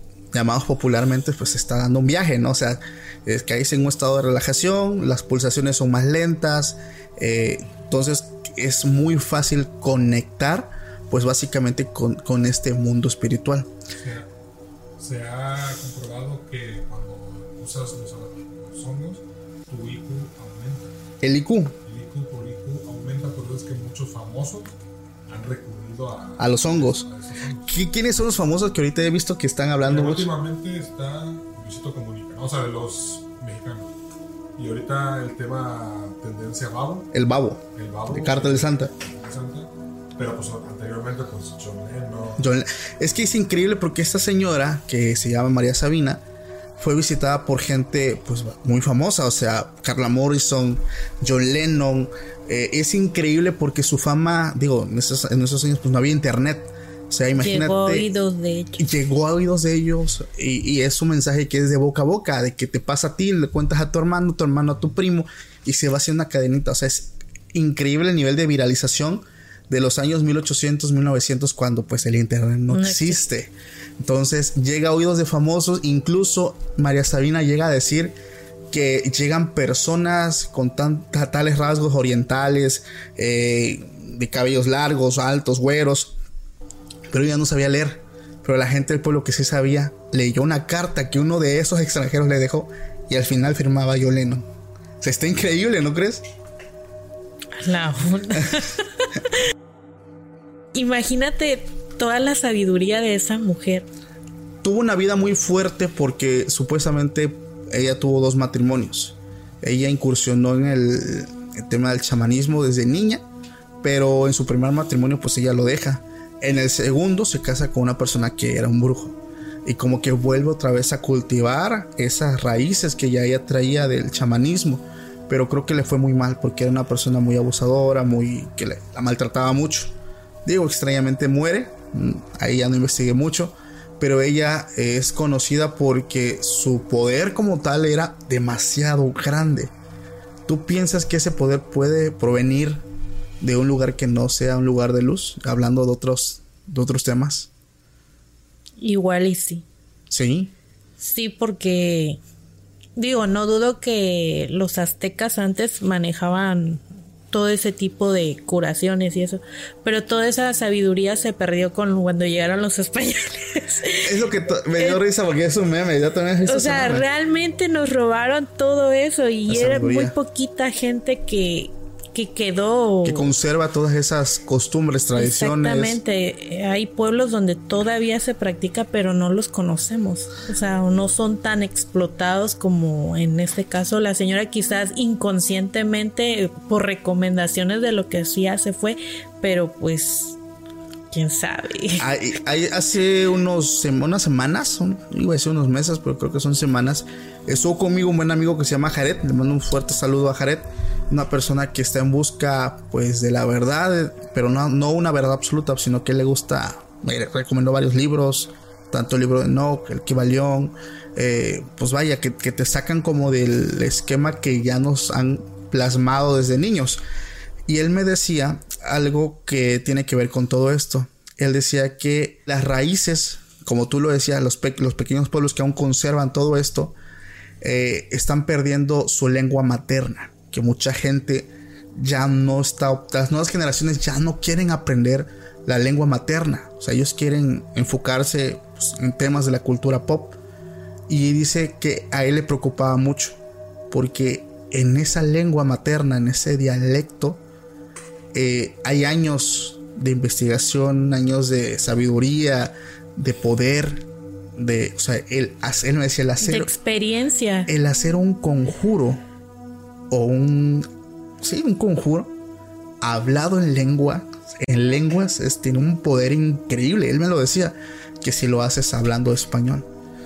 [SPEAKER 1] llamados popularmente pues está dando un viaje, ¿no? O sea, es que ahí en un estado de relajación, las pulsaciones son más lentas, eh, entonces es muy fácil conectar pues básicamente con, con este mundo espiritual.
[SPEAKER 4] Se, se ha comprobado que cuando usas los hongos, tu IQ aumenta.
[SPEAKER 1] ¿El IQ?
[SPEAKER 4] El IQ por IQ aumenta, por eso es que muchos famosos han recurrido a,
[SPEAKER 1] a los hongos. ¿Quiénes son los famosos que ahorita he visto que están hablando?
[SPEAKER 4] Últimamente está Luisito Comunica, ¿no? o sea, de los mexicanos. Y ahorita el tema tendencia babo.
[SPEAKER 1] El babo.
[SPEAKER 4] El babo.
[SPEAKER 1] De Carta de Santa.
[SPEAKER 4] Santa. Pero pues anteriormente pues John Lennon.
[SPEAKER 1] John, es que es increíble porque esta señora que se llama María Sabina fue visitada por gente pues muy famosa, o sea, Carla Morrison, John Lennon. Eh, es increíble porque su fama, digo, en esos, en esos años pues no había internet. O sea, imagínate.
[SPEAKER 2] Llegó a oídos de ellos.
[SPEAKER 1] Llegó a oídos de ellos. Y, y, es un mensaje que es de boca a boca, de que te pasa a ti, le cuentas a tu hermano, tu hermano a tu primo, y se va haciendo una cadenita. O sea, es increíble el nivel de viralización de los años 1800, 1900, cuando pues el internet no, no existe. existe. Entonces llega a oídos de famosos, incluso María Sabina llega a decir que llegan personas con tan, tales rasgos orientales, eh, de cabellos largos, altos, güeros, pero ella no sabía leer. Pero la gente del pueblo que sí sabía leyó una carta que uno de esos extranjeros le dejó y al final firmaba Yoleno. O sea, está increíble, ¿no crees?
[SPEAKER 2] La Imagínate toda la sabiduría de esa mujer.
[SPEAKER 1] Tuvo una vida muy fuerte porque supuestamente ella tuvo dos matrimonios. Ella incursionó en el, el tema del chamanismo desde niña, pero en su primer matrimonio pues ella lo deja. En el segundo se casa con una persona que era un brujo y como que vuelve otra vez a cultivar esas raíces que ya ella traía del chamanismo. Pero creo que le fue muy mal porque era una persona muy abusadora, muy que la maltrataba mucho. Digo, extrañamente muere, mm, ahí ya no investigué mucho, pero ella es conocida porque su poder como tal era demasiado grande. ¿Tú piensas que ese poder puede provenir de un lugar que no sea un lugar de luz? Hablando de otros, de otros temas.
[SPEAKER 2] Igual y sí.
[SPEAKER 1] Sí.
[SPEAKER 2] Sí, porque digo, no dudo que los aztecas antes manejaban todo ese tipo de curaciones y eso, pero toda esa sabiduría se perdió con cuando llegaron los españoles.
[SPEAKER 1] Es lo que me dio risa porque es un meme, ya también
[SPEAKER 2] O sea, realmente nos robaron todo eso y era muy poquita gente que que quedó.
[SPEAKER 1] Que conserva todas esas costumbres, tradiciones.
[SPEAKER 2] Exactamente. Hay pueblos donde todavía se practica, pero no los conocemos. O sea, no son tan explotados como en este caso. La señora quizás inconscientemente, por recomendaciones de lo que hacía, se fue, pero pues quién sabe.
[SPEAKER 1] Hay, hace unos, unas semanas, iba a decir unos meses, pero creo que son semanas, estuvo conmigo un buen amigo que se llama Jared. Le mando un fuerte saludo a Jared una persona que está en busca pues de la verdad, pero no, no una verdad absoluta, sino que le gusta, me recomendó varios libros, tanto el libro de Nock, el Kibalión, eh, pues vaya, que, que, te sacan como del esquema que ya nos han plasmado desde niños. Y él me decía algo que tiene que ver con todo esto. Él decía que las raíces, como tú lo decías, los, pequeños pueblos que aún conservan todo esto, eh, están perdiendo su lengua materna que mucha gente ya no está, las nuevas generaciones ya no quieren aprender la lengua materna, o sea, ellos quieren enfocarse pues, en temas de la cultura pop. Y dice que a él le preocupaba mucho, porque en esa lengua materna, en ese dialecto, eh, hay años de investigación, años de sabiduría, de poder, de, o sea, él, él me decía el hacer...
[SPEAKER 2] De experiencia.
[SPEAKER 1] El hacer un conjuro o un, sí, un conjuro hablado en lengua, en lenguas, tiene un poder increíble. Él me lo decía, que si lo haces hablando español.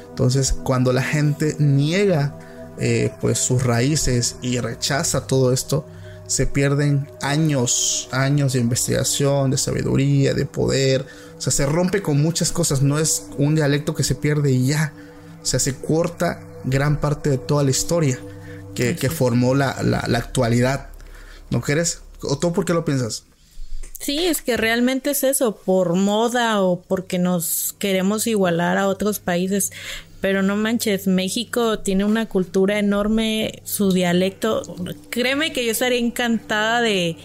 [SPEAKER 1] Entonces, cuando la gente niega eh, pues sus raíces y rechaza todo esto, se pierden años, años de investigación, de sabiduría, de poder. O sea, se rompe con muchas cosas. No es un dialecto que se pierde y ya. O sea, se corta gran parte de toda la historia que, formó la, actualidad. ¿No crees? ¿O tú por qué lo piensas?
[SPEAKER 2] Sí, es que realmente es eso, por moda o porque nos queremos igualar a otros países. Pero no manches, México tiene una cultura enorme, su dialecto. Créeme que yo estaría encantada de,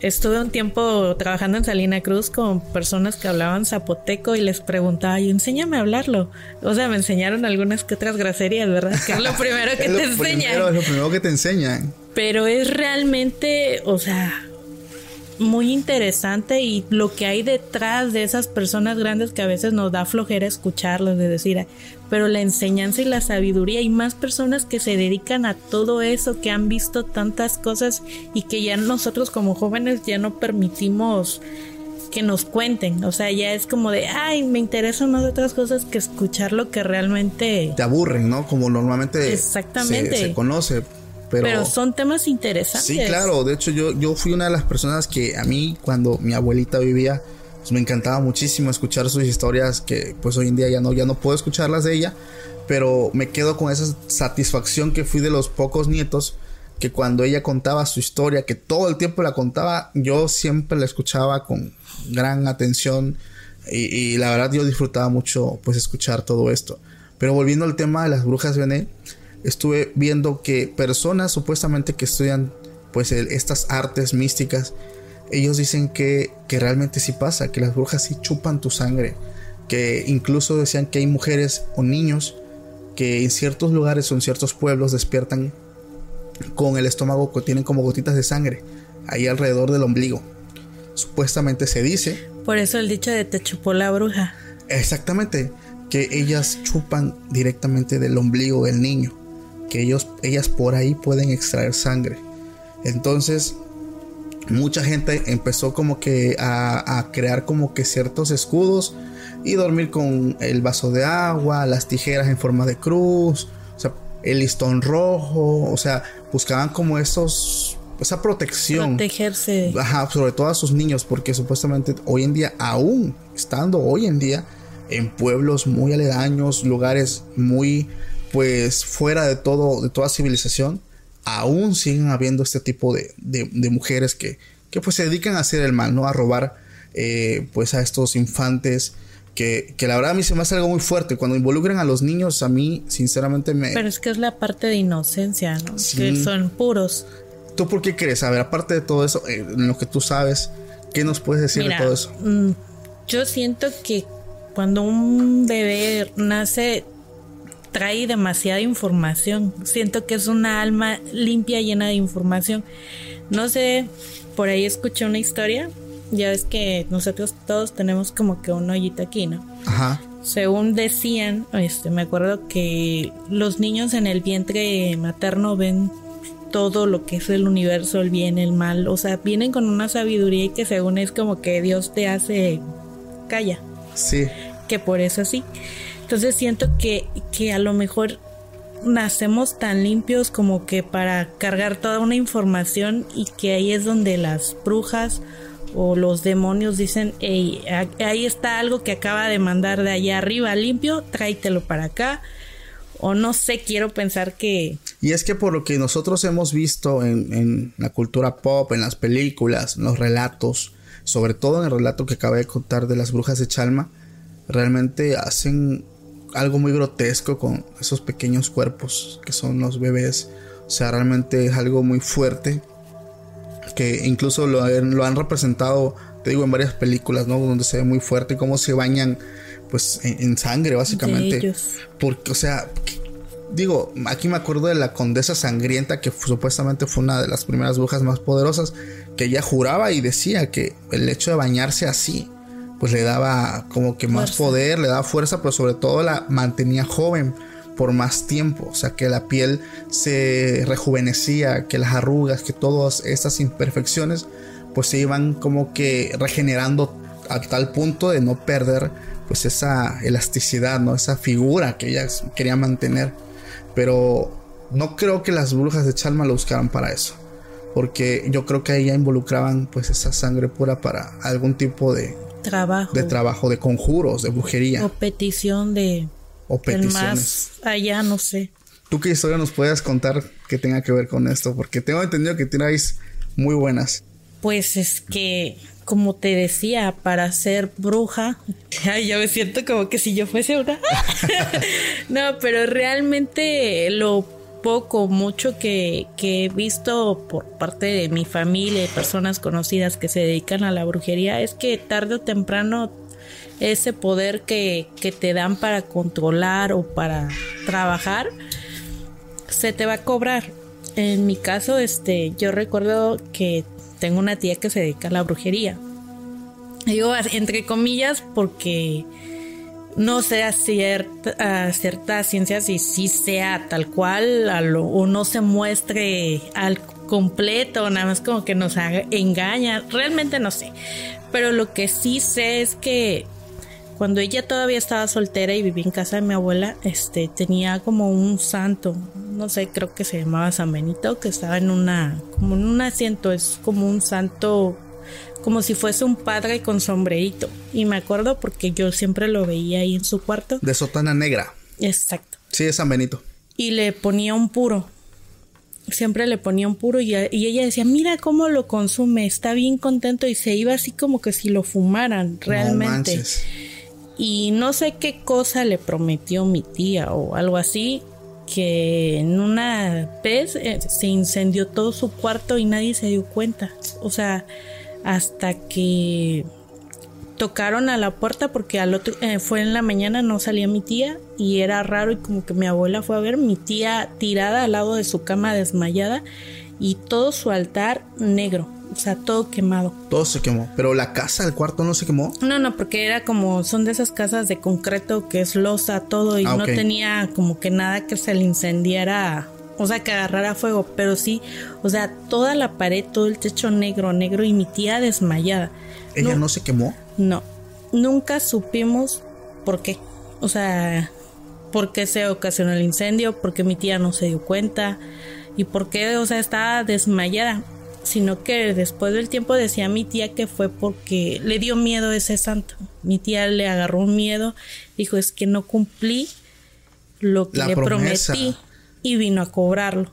[SPEAKER 2] estuve un tiempo trabajando en Salina Cruz con personas que hablaban zapoteco y les preguntaba, y enséñame a hablarlo. O sea, me enseñaron algunas que otras groserías, ¿verdad? Que es lo primero que te enseñan.
[SPEAKER 1] es lo primero que te enseñan.
[SPEAKER 2] Pero es realmente, o sea, muy interesante y lo que hay detrás de esas personas grandes que a veces nos da flojera escucharlos, de decir, pero la enseñanza y la sabiduría y más personas que se dedican a todo eso, que han visto tantas cosas y que ya nosotros como jóvenes ya no permitimos que nos cuenten, o sea, ya es como de, ay, me interesan más otras cosas que escuchar lo que realmente...
[SPEAKER 1] Te aburren, ¿no? Como normalmente
[SPEAKER 2] Exactamente.
[SPEAKER 1] Se, se conoce.
[SPEAKER 2] Pero, son temas interesantes.
[SPEAKER 1] Sí, claro. De hecho, yo, yo fui una de las personas que a mí, cuando mi abuelita vivía, pues me encantaba muchísimo escuchar sus historias, que pues hoy en día ya no, ya no puedo escucharlas de ella, pero me quedo con esa satisfacción que fui de los pocos nietos que cuando ella contaba su historia, que todo el tiempo la contaba, yo siempre la escuchaba con gran atención y, la verdad yo disfrutaba mucho pues escuchar todo esto. Pero volviendo al tema de las brujas Bené, estuve viendo que personas supuestamente que estudian pues estas artes místicas, ellos dicen que, que realmente sí pasa, que las brujas sí chupan tu sangre, que incluso decían que hay mujeres o niños que en ciertos lugares o en ciertos pueblos despiertan con el estómago que tienen como gotitas de sangre ahí alrededor del ombligo. Supuestamente se dice.
[SPEAKER 2] Por eso el dicho de te chupó la bruja.
[SPEAKER 1] Exactamente, que ellas chupan directamente del ombligo del niño, que ellos, ellas por ahí pueden extraer sangre. Entonces, mucha gente empezó como que a, a crear como que ciertos escudos y dormir con el vaso de agua, las tijeras en forma de cruz, o sea, el listón rojo, o sea, buscaban como esos esa protección.
[SPEAKER 2] Protegerse.
[SPEAKER 1] Ajá, sobre todo a sus niños, porque supuestamente hoy en día, aún estando hoy en día en pueblos muy aledaños, lugares muy pues fuera de todo, de toda civilización, aún siguen habiendo este tipo de, de, mujeres que, que, pues se dedican a hacer el mal, ¿no? A robar eh, pues a estos infantes. Que, que, la verdad a mí se me hace algo muy fuerte. Cuando involucran a los niños, a mí sinceramente me...
[SPEAKER 2] Pero es que es la parte de inocencia, ¿no? Que son puros.
[SPEAKER 1] ¿Tú por qué crees? A ver, aparte de todo eso, eh, en lo que tú sabes, ¿qué nos puedes decir de todo eso?
[SPEAKER 2] Mm, yo siento que cuando un bebé nace trae demasiada información. Siento que es una alma limpia, llena de información. No sé, por ahí escuché una historia. Ya ves que nosotros todos tenemos como que un hoyito aquí, ¿no?
[SPEAKER 1] Ajá.
[SPEAKER 2] Según decían, este, me acuerdo que los niños en el vientre materno ven todo lo que es el universo, el bien, el mal. O sea, vienen con una sabiduría y que según es como que Dios te hace calla.
[SPEAKER 1] Sí.
[SPEAKER 2] Que por eso sí. Entonces siento que, que a lo mejor nacemos tan limpios como que para cargar toda una información y que ahí es donde las brujas o los demonios dicen, hey, ahí está algo que acaba de mandar de allá arriba limpio, tráetelo para acá o no sé, quiero pensar que...
[SPEAKER 1] Y es que por lo que nosotros hemos visto en, la cultura pop, en las películas, en los relatos, sobre todo en el relato que acabé de contar de las brujas de Chalma, realmente hacen algo muy grotesco con esos pequeños cuerpos que son los bebés. O sea, realmente es algo muy fuerte. Que incluso lo, lo han representado, te digo, en varias películas, ¿no? Donde se ve muy fuerte cómo se bañan pues en, sangre básicamente. Porque, o sea, digo, aquí me acuerdo de la condesa sangrienta que supuestamente fue una de las primeras brujas más poderosas, que ella juraba y decía que el hecho de bañarse así, pues le daba como que más poder, le daba fuerza, pero sobre todo la mantenía joven por más tiempo, o sea que la piel se rejuvenecía, que las arrugas, que todas estas imperfecciones, pues se iban como que regenerando a tal punto de no perder pues esa elasticidad, ¿no? Esa figura que ella quería mantener. Pero no creo que las brujas de Chalma lo buscaran para eso. Porque yo creo que ella involucraban pues esa sangre pura para algún tipo de
[SPEAKER 2] trabajo.
[SPEAKER 1] De trabajo, de conjuros, de brujería.
[SPEAKER 2] O petición de...
[SPEAKER 1] O peticiones.
[SPEAKER 2] más allá, no sé.
[SPEAKER 1] ¿Tú qué historia nos puedes contar que tenga que ver con esto? Porque tengo entendido que tenéis muy buenas.
[SPEAKER 2] Pues es que como te decía, para ser bruja, ay, yo me siento como que si yo fuese una. no, pero realmente lo poco, mucho que, he visto por parte de mi familia y personas conocidas que se dedican a la brujería es que tarde o temprano ese poder que, que te dan para controlar o para trabajar se te va a cobrar. En mi caso, este, yo recuerdo que tengo una tía que se dedica a la brujería. Digo entre comillas porque no sé a, ciertas ciencias y si sea tal cual o no se muestre al completo, nada más como que nos engaña. Realmente no sé. Pero lo que sí sé es que cuando ella todavía estaba soltera y vivía en casa de mi abuela, este tenía como un santo, no sé, creo que se llamaba San Benito, que estaba en una como en un asiento, es como un santo como si fuese un padre con sombrerito. Y me acuerdo porque yo siempre lo veía ahí en su cuarto.
[SPEAKER 1] De sotana negra.
[SPEAKER 2] Exacto.
[SPEAKER 1] Sí, es San Benito.
[SPEAKER 2] Y le ponía un puro. Siempre le ponía un puro y, ella decía, mira cómo lo consume, está bien contento y se iba así como que si lo fumaran realmente. y no sé qué cosa le prometió mi tía o algo así, que en una vez eh, se incendió todo su cuarto y nadie se dio cuenta. O sea, hasta que tocaron a la puerta porque al otro eh, fue en la mañana no salía mi tía y era raro y como que mi abuela fue a ver mi tía tirada al lado de su cama desmayada y todo su altar negro o sea, todo quemado.
[SPEAKER 1] Todo se quemó. Pero la casa, el cuarto no se quemó.
[SPEAKER 2] No, no, porque era como, son de esas casas de concreto que es losa, todo, y
[SPEAKER 1] Ah,
[SPEAKER 2] no tenía como que nada que se le incendiara, o sea, que agarrara fuego, pero sí, o sea, toda la pared, todo el techo negro, negro, y mi tía desmayada.
[SPEAKER 1] Ella
[SPEAKER 2] No.
[SPEAKER 1] no se quemó.
[SPEAKER 2] No, nunca supimos por qué. O sea, por qué se ocasionó el incendio, por qué mi tía no se dio cuenta y por qué, o sea, estaba desmayada. Sino que después del tiempo decía mi tía que fue porque le dio miedo ese santo. Mi tía le agarró un miedo, dijo es que no cumplí lo que
[SPEAKER 1] La
[SPEAKER 2] le
[SPEAKER 1] promesa.
[SPEAKER 2] prometí y vino a cobrarlo.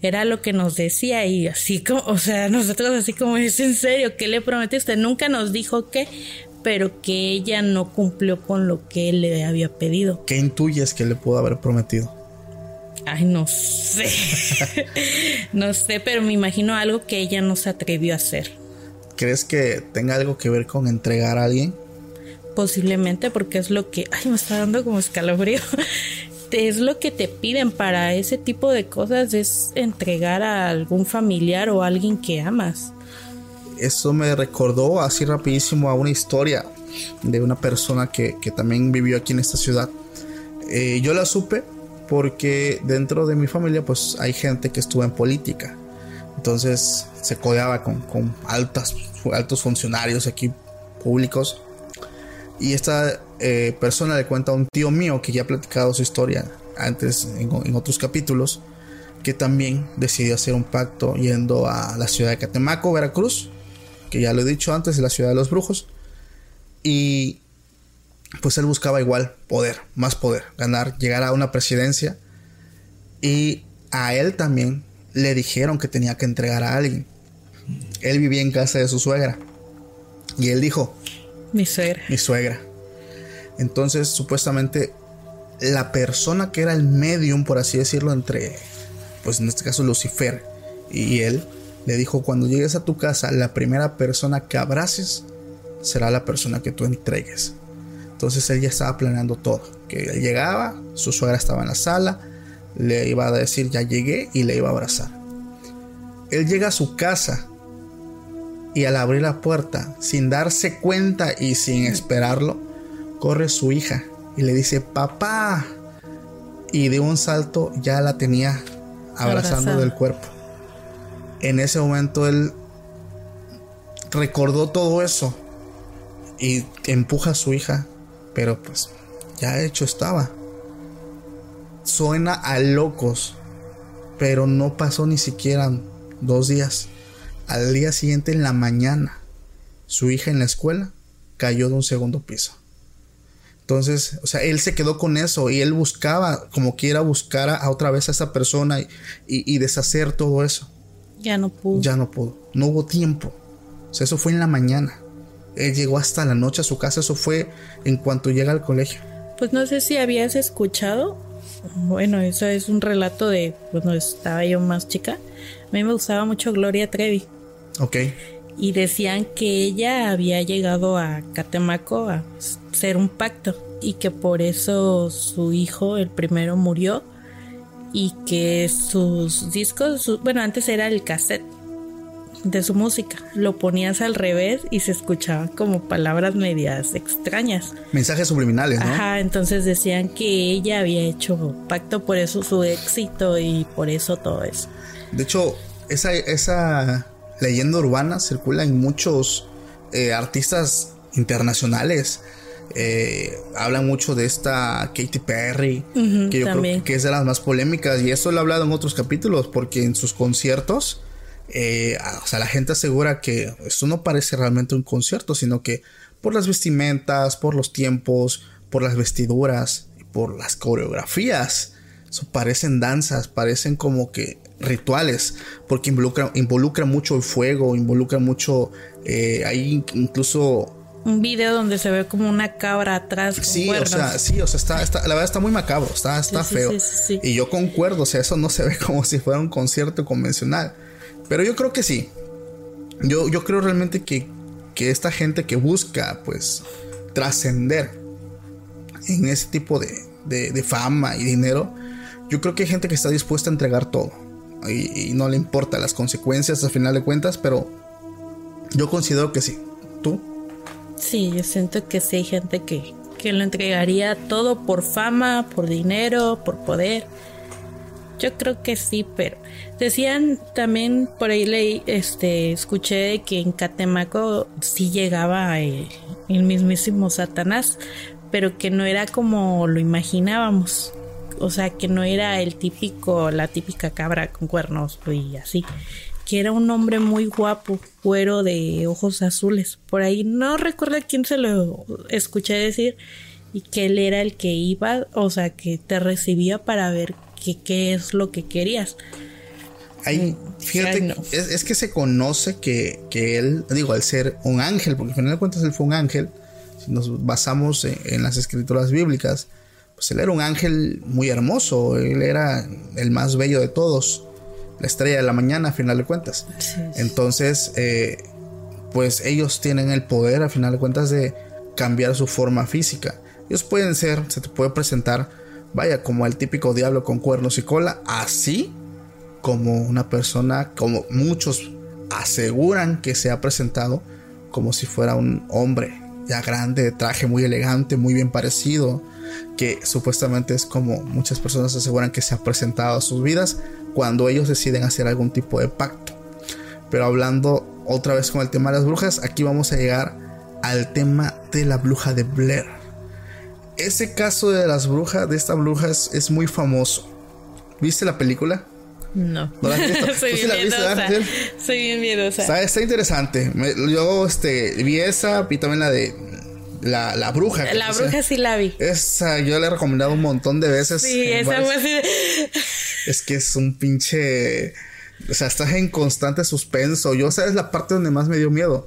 [SPEAKER 2] Era lo que nos decía y así como, o sea, nosotros así como es en serio, ¿qué le prometiste? Nunca nos dijo qué, pero que ella no cumplió con lo que él le había pedido.
[SPEAKER 1] ¿Qué intuyes que le pudo haber prometido?
[SPEAKER 2] Ay, no sé. no sé, pero me imagino algo que ella no se atrevió a hacer.
[SPEAKER 1] ¿Crees que tenga algo que ver con entregar a alguien?
[SPEAKER 2] Posiblemente porque es lo que... Ay, me está dando como escalofrío. Es lo que te piden para ese tipo de cosas, es entregar a algún familiar o alguien que amas.
[SPEAKER 1] Eso me recordó así rapidísimo a una historia de una persona que, que también vivió aquí en esta ciudad. Eh, yo la supe porque dentro de mi familia pues hay gente que estuvo en política. Entonces se codeaba con, con altas, altos funcionarios aquí públicos. Y esta eh, persona le cuenta a un tío mío que ya ha platicado su historia antes en, en otros capítulos, que también decidió hacer un pacto yendo a la ciudad de Catemaco, Veracruz, que ya lo he dicho antes, es la ciudad de los brujos. Y pues él buscaba igual poder, más poder, ganar, llegar a una presidencia. Y a él también le dijeron que tenía que entregar a alguien. Él vivía en casa de su suegra. Y él dijo,
[SPEAKER 2] Mi suegra.
[SPEAKER 1] mi suegra. Entonces, supuestamente, la persona que era el medium, por así decirlo, entre, pues en este caso, Lucifer y él, le dijo, cuando llegues a tu casa, la primera persona que abraces será la persona que tú entregues. Entonces él ya estaba planeando todo. Que él llegaba, su suegra estaba en la sala, le iba a decir ya llegué y le iba a abrazar. Él llega a su casa y al abrir la puerta, sin darse cuenta y sin esperarlo, corre su hija y le dice, papá. Y de un salto ya la tenía abrazando
[SPEAKER 2] Abrazada.
[SPEAKER 1] del cuerpo. En ese momento él recordó todo eso y empuja a su hija, pero pues ya hecho estaba. Suena a locos, pero no pasó ni siquiera dos días. Al día siguiente en la mañana, su hija en la escuela cayó de un segundo piso. Entonces, o sea, él se quedó con eso y él buscaba, como quiera, buscar a, a otra vez a esa persona y, y- y deshacer todo eso.
[SPEAKER 2] Ya no pudo.
[SPEAKER 1] Ya no pudo, no hubo tiempo. O sea, eso fue en la mañana. Él llegó hasta la noche a su casa, eso fue en cuanto llega al colegio.
[SPEAKER 2] Pues no sé si habías escuchado. Bueno, eso es un relato de cuando estaba yo más chica. A mí me gustaba mucho Gloria Trevi.
[SPEAKER 1] Ok,
[SPEAKER 2] Y decían que ella había llegado a Catemaco a hacer un pacto. Y que por eso su hijo, el primero, murió. Y que sus discos, su- bueno, antes era el cassette de su música. Lo ponías al revés y se escuchaban como palabras medias extrañas.
[SPEAKER 1] mensajes subliminales, ¿no?
[SPEAKER 2] Ajá, entonces decían que ella había hecho pacto, por eso su éxito y por eso todo eso.
[SPEAKER 1] De hecho, esa, esa leyenda urbana circula en muchos eh, artistas internacionales. Eh, hablan mucho de esta Katy Perry, que yo
[SPEAKER 2] también.
[SPEAKER 1] creo que es de las más polémicas. Y eso lo he hablado en otros capítulos, porque en sus conciertos, eh, o sea, la gente asegura que esto no parece realmente un concierto, sino que por las vestimentas, por los tiempos, por las vestiduras por las coreografías. Eso parecen danzas, parecen como que rituales, porque involucra, involucra mucho el fuego, involucra mucho, eh, hay incluso
[SPEAKER 2] un video donde se ve como una cabra atrás. Con
[SPEAKER 1] Sí,
[SPEAKER 2] cuernos.
[SPEAKER 1] o sea, sí, o sea, está, está- la verdad está muy macabro, está, está
[SPEAKER 2] Sí,
[SPEAKER 1] feo.
[SPEAKER 2] sí, sí, sí.
[SPEAKER 1] Y yo concuerdo, o sea, eso no se ve como si fuera un concierto convencional. Pero yo creo que sí. Yo, yo creo realmente que, que esta gente que busca, pues, trascender en ese tipo de, de- de fama y dinero, yo creo que hay gente que está dispuesta a entregar todo. Y, no le importa las consecuencias al final de cuentas, pero yo considero que sí. ¿Tú?
[SPEAKER 2] Sí, yo siento que sí hay gente que, que lo entregaría todo por fama, por dinero, por poder. Yo creo que sí, pero decían también por ahí leí, este, escuché que en Catemaco sí llegaba eh, el mismísimo Satanás, pero que no era como lo imaginábamos. O sea, que no era el típico, la típica cabra con cuernos y así. Que era un hombre muy guapo, cuero de ojos azules. Por ahí no recuerdo a quién se lo escuché decir. Y que él era el que iba, o sea, que te recibía para ver que- qué es lo que querías.
[SPEAKER 1] Ahí, fíjate,
[SPEAKER 2] Ay, no.
[SPEAKER 1] es, es que se conoce que, que él, digo, al ser un ángel, porque al final de cuentas él fue un ángel, si nos basamos en, en las escrituras bíblicas, pues él era un ángel muy hermoso, él era el más bello de todos, la estrella de la mañana, a final de cuentas. Entonces, eh, pues ellos tienen el poder, a final de cuentas, de cambiar su forma física. Ellos pueden ser, se te puede presentar, vaya, como el típico diablo con cuernos y cola, así como una persona, como muchos aseguran que se ha presentado como si fuera un hombre ya grande, de traje muy elegante, muy bien parecido, que supuestamente es como muchas personas aseguran que se ha presentado a sus vidas cuando ellos deciden hacer algún tipo de pacto. Pero hablando otra vez con el tema de las brujas, aquí vamos a llegar al tema de la bruja de Blair. Ese caso de las brujas, de esta bruja es, muy famoso. ¿Viste la película?
[SPEAKER 2] No.
[SPEAKER 1] ¿No la?
[SPEAKER 2] Soy
[SPEAKER 1] ¿Tú sí
[SPEAKER 2] bien
[SPEAKER 1] la viste,
[SPEAKER 2] miedosa. Soy bien miedosa.
[SPEAKER 1] Está, está interesante. Me- yo este, vi esa y también la de la, la bruja.
[SPEAKER 2] La bruja sí la vi.
[SPEAKER 1] Esa yo le he recomendado un montón de veces.
[SPEAKER 2] Sí, esa fue así.
[SPEAKER 1] Es que es un pinche. O sea, estás en constante suspenso. Yo, ¿sabes la parte donde más me dio miedo?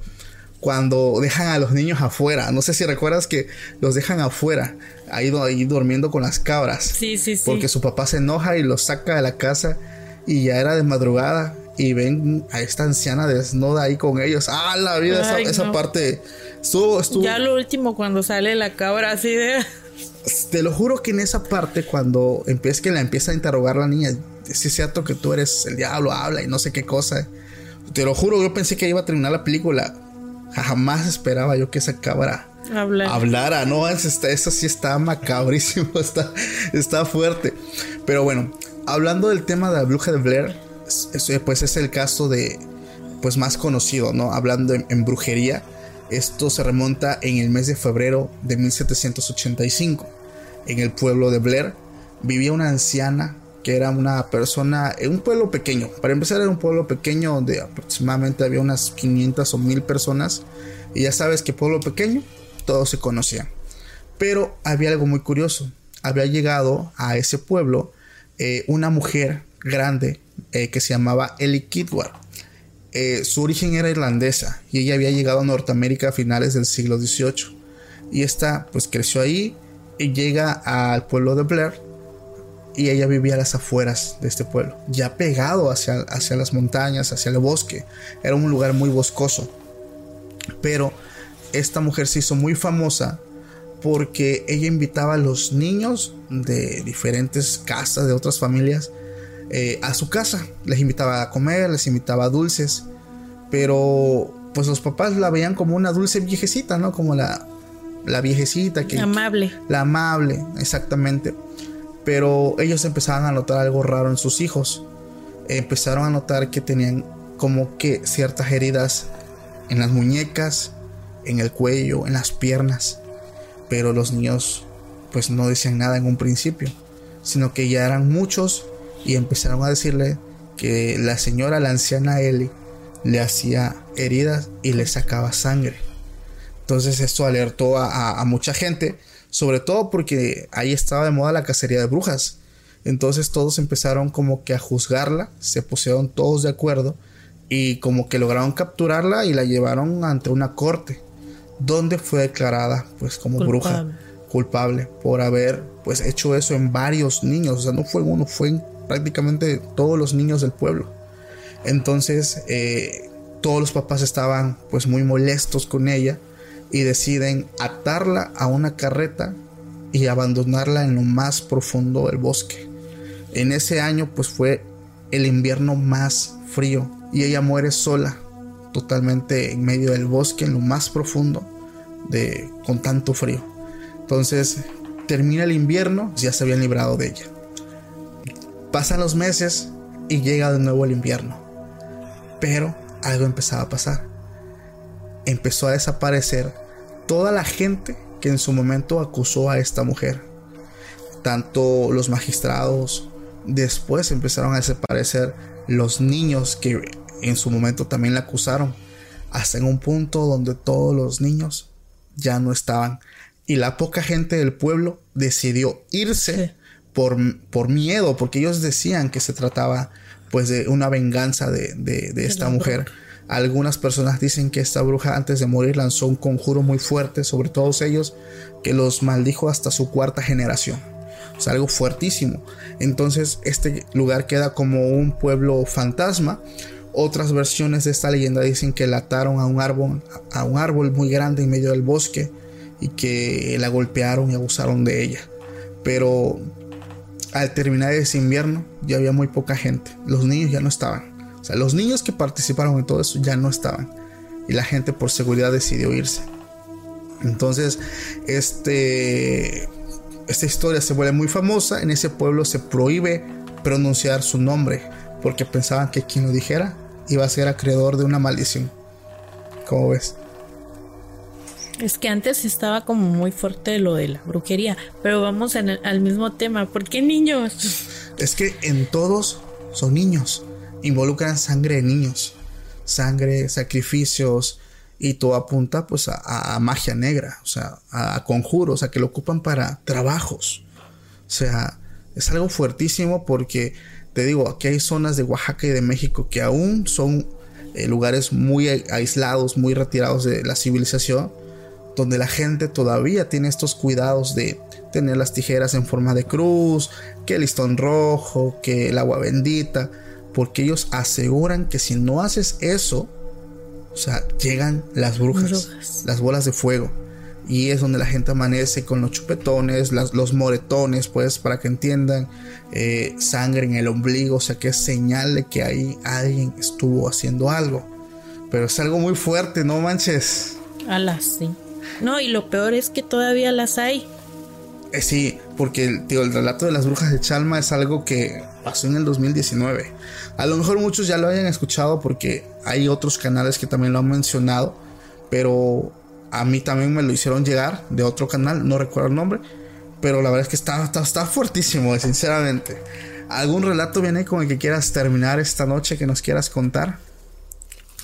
[SPEAKER 1] Cuando dejan a los niños afuera. No sé si recuerdas que los dejan afuera. Ahí, ahí durmiendo con las cabras.
[SPEAKER 2] Sí, sí, sí.
[SPEAKER 1] Porque su papá se enoja y los saca de la casa. Y ya era de madrugada. Y ven a esta anciana desnuda ahí con ellos. Ah, la vida, esa,
[SPEAKER 2] Ay,
[SPEAKER 1] esa
[SPEAKER 2] no.
[SPEAKER 1] parte. Estuvo, estuvo.
[SPEAKER 2] Ya lo último cuando sale la cabra así de...
[SPEAKER 1] Te lo juro que en esa parte, cuando empieza que la empieza a interrogar la niña, si es cierto que tú eres el diablo, habla y no sé qué cosa. Te lo juro, yo pensé que iba a terminar la película. Jamás esperaba yo que esa cabra
[SPEAKER 2] Hablar.
[SPEAKER 1] hablara. No, es- está- eso sí está macabrísimo, está, está fuerte. Pero bueno, hablando del tema de la bruja de Blair, es- es- pues es el caso de, pues más conocido, ¿no? Hablando en, en brujería, esto se remonta en el mes de febrero de 1785. En el pueblo de Blair vivía una anciana que era una persona en un pueblo pequeño. Para empezar era un pueblo pequeño donde aproximadamente había unas 500 o 1000 personas. Y ya sabes que pueblo pequeño, todos se conocían. Pero había algo muy curioso. Había llegado a ese pueblo eh, una mujer grande eh, que se llamaba Ellie Kidward. Eh, su origen era irlandesa y ella había llegado a Norteamérica a finales del siglo XVIII. Y esta pues creció ahí y llega al pueblo de Blair y ella vivía a las afueras de este pueblo, ya pegado hacia, hacia las montañas, hacia el bosque. Era un lugar muy boscoso. Pero esta mujer se hizo muy famosa porque ella invitaba a los niños de diferentes casas, de otras familias, eh, a su casa. Les invitaba a comer, les invitaba a dulces. Pero pues los papás la veían como una dulce viejecita, ¿no? Como la, la viejecita que...
[SPEAKER 2] Amable.
[SPEAKER 1] La amable, exactamente. Pero ellos empezaban a notar algo raro en sus hijos. Empezaron a notar que tenían como que ciertas heridas en las muñecas, en el cuello, en las piernas. Pero los niños pues no decían nada en un principio, sino que ya eran muchos y empezaron a decirle que la señora, la anciana Ellie, le hacía heridas y le sacaba sangre. Entonces esto alertó a, a- a mucha gente, sobre todo porque ahí estaba de moda la cacería de brujas. Entonces todos empezaron como que a juzgarla, se pusieron todos de acuerdo y como que lograron capturarla y la llevaron ante una corte. donde fue declarada pues como
[SPEAKER 2] Culpable.
[SPEAKER 1] bruja culpable por haber pues hecho eso en varios niños, o sea, no fue en uno, fue en prácticamente todos los niños del pueblo. Entonces, eh, todos los papás estaban pues muy molestos con ella y deciden atarla a una carreta y abandonarla en lo más profundo del bosque. En ese año pues fue el invierno más frío y ella muere sola, totalmente en medio del bosque, en lo más profundo, de, con tanto frío. Entonces termina el invierno, ya se habían librado de ella. Pasan los meses y llega de nuevo el invierno. Pero algo empezaba a pasar. Empezó a desaparecer toda la gente que en su momento acusó a esta mujer. Tanto los magistrados, después empezaron a desaparecer los niños que en su momento también la acusaron. Hasta en un punto donde todos los niños ya no estaban. Y la poca gente del pueblo decidió irse. Por, por miedo, porque ellos decían que se trataba pues de una venganza de, de- de esta mujer. Algunas personas dicen que esta bruja antes de morir lanzó un conjuro muy fuerte sobre todos ellos que los maldijo hasta su cuarta generación. O sea, algo fuertísimo. Entonces este lugar queda como un pueblo fantasma. Otras versiones de esta leyenda dicen que la ataron a un árbol, a un árbol muy grande en medio del bosque y que la golpearon y abusaron de ella. Pero al terminar ese invierno ya había muy poca gente. Los niños ya no estaban. O sea, los niños que participaron en todo eso ya no estaban. Y la gente por seguridad decidió irse. Entonces, este, esta historia se vuelve muy famosa. En ese pueblo se prohíbe pronunciar su nombre porque pensaban que quien lo dijera iba a ser acreedor de una maldición. ¿Cómo ves?
[SPEAKER 2] Es que antes estaba como muy fuerte lo de la brujería, pero vamos al mismo tema. ¿Por qué niños?
[SPEAKER 1] Es que en todos son niños. Involucran sangre de niños. Sangre, sacrificios. Y todo apunta pues a, a- a magia negra. O sea, a, a conjuros. Sea, que lo ocupan para trabajos. O sea, es algo fuertísimo porque te digo, aquí hay zonas de Oaxaca y de México que aún son eh, lugares muy a- aislados, muy retirados de la civilización, donde la gente todavía tiene estos cuidados de tener las tijeras en forma de cruz, que el listón rojo, que el agua bendita, porque ellos aseguran que si no haces eso, o sea, llegan las brujas,
[SPEAKER 2] Brujas.
[SPEAKER 1] las bolas de fuego. Y es donde la gente amanece con los chupetones, las- los moretones, pues, para que entiendan, eh, sangre en el ombligo, o sea, que es señal de que ahí alguien estuvo haciendo algo. Pero es algo muy fuerte, no manches.
[SPEAKER 2] Alas, sí. No, y lo peor es que todavía las hay.
[SPEAKER 1] Eh, sí, porque el, tío, el relato de las brujas de Chalma es algo que pasó en el 2019. A lo mejor muchos ya lo hayan escuchado porque hay otros canales que también lo han mencionado, pero a mí también me lo hicieron llegar de otro canal, no recuerdo el nombre, pero la verdad es que está, está, está fuertísimo, sinceramente. ¿Algún relato viene con el que quieras terminar esta noche que nos quieras contar?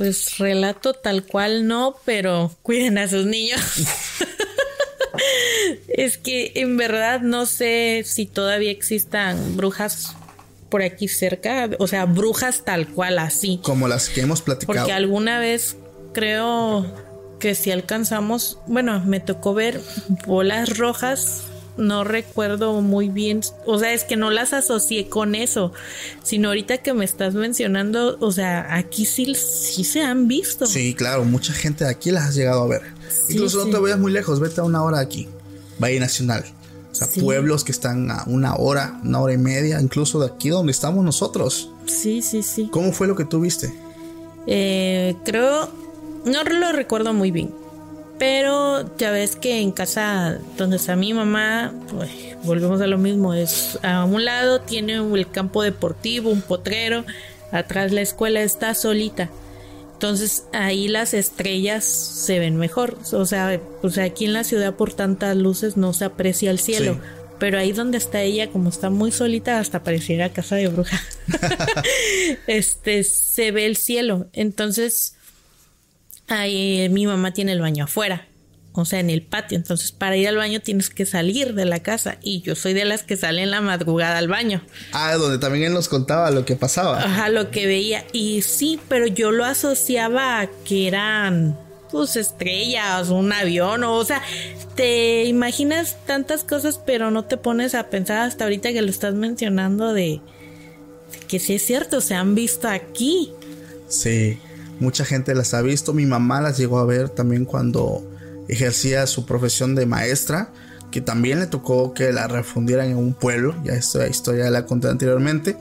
[SPEAKER 2] Pues relato tal cual no, pero cuiden a sus niños. es que en verdad no sé si todavía existan brujas por aquí cerca, o sea, brujas tal cual así.
[SPEAKER 1] Como las que hemos platicado.
[SPEAKER 2] Porque alguna vez creo que si alcanzamos, bueno, me tocó ver bolas rojas, no recuerdo muy bien, o sea, es que no las asocié con eso, sino ahorita que me estás mencionando, o sea, aquí sí, sí se han visto.
[SPEAKER 1] Sí, claro, mucha gente de aquí las has llegado a ver.
[SPEAKER 2] Sí,
[SPEAKER 1] Incluso no te vayas muy lejos, vete a una hora de aquí. Valle Nacional. O sea,
[SPEAKER 2] Sí.
[SPEAKER 1] pueblos que están a una hora, una hora y media, incluso de aquí donde estamos nosotros.
[SPEAKER 2] Sí, sí, sí.
[SPEAKER 1] ¿Cómo fue lo que tú viste?
[SPEAKER 2] Eh, creo, no lo recuerdo muy bien. Pero ya ves que en casa donde está mi mamá, pues, volvemos a lo mismo. Es a un lado tiene el campo deportivo, un potrero, atrás la escuela está solita. Entonces ahí las estrellas se ven mejor. O sea, sea, aquí en la ciudad por tantas luces no se aprecia el cielo.
[SPEAKER 1] Sí.
[SPEAKER 2] Pero ahí donde está ella, como está muy solita, hasta pareciera casa de bruja. este se ve el cielo. Entonces, ahí mi mamá tiene el baño afuera. O sea, en el patio. Entonces, para ir al baño tienes que salir de la casa. Y yo soy de las que salen en la madrugada al baño.
[SPEAKER 1] Ah, donde también él nos contaba lo que pasaba.
[SPEAKER 2] Ajá, lo que veía. Y sí, pero yo lo asociaba a que eran pues estrellas, un avión, o, o sea, te imaginas tantas cosas, pero no te pones a pensar hasta ahorita que lo estás mencionando de, que sí es cierto, se han visto aquí.
[SPEAKER 1] Sí, mucha gente las ha visto. Mi mamá las llegó a ver también cuando ejercía su profesión de maestra, que también le tocó que la refundieran en un pueblo. Ya esta historia la conté anteriormente.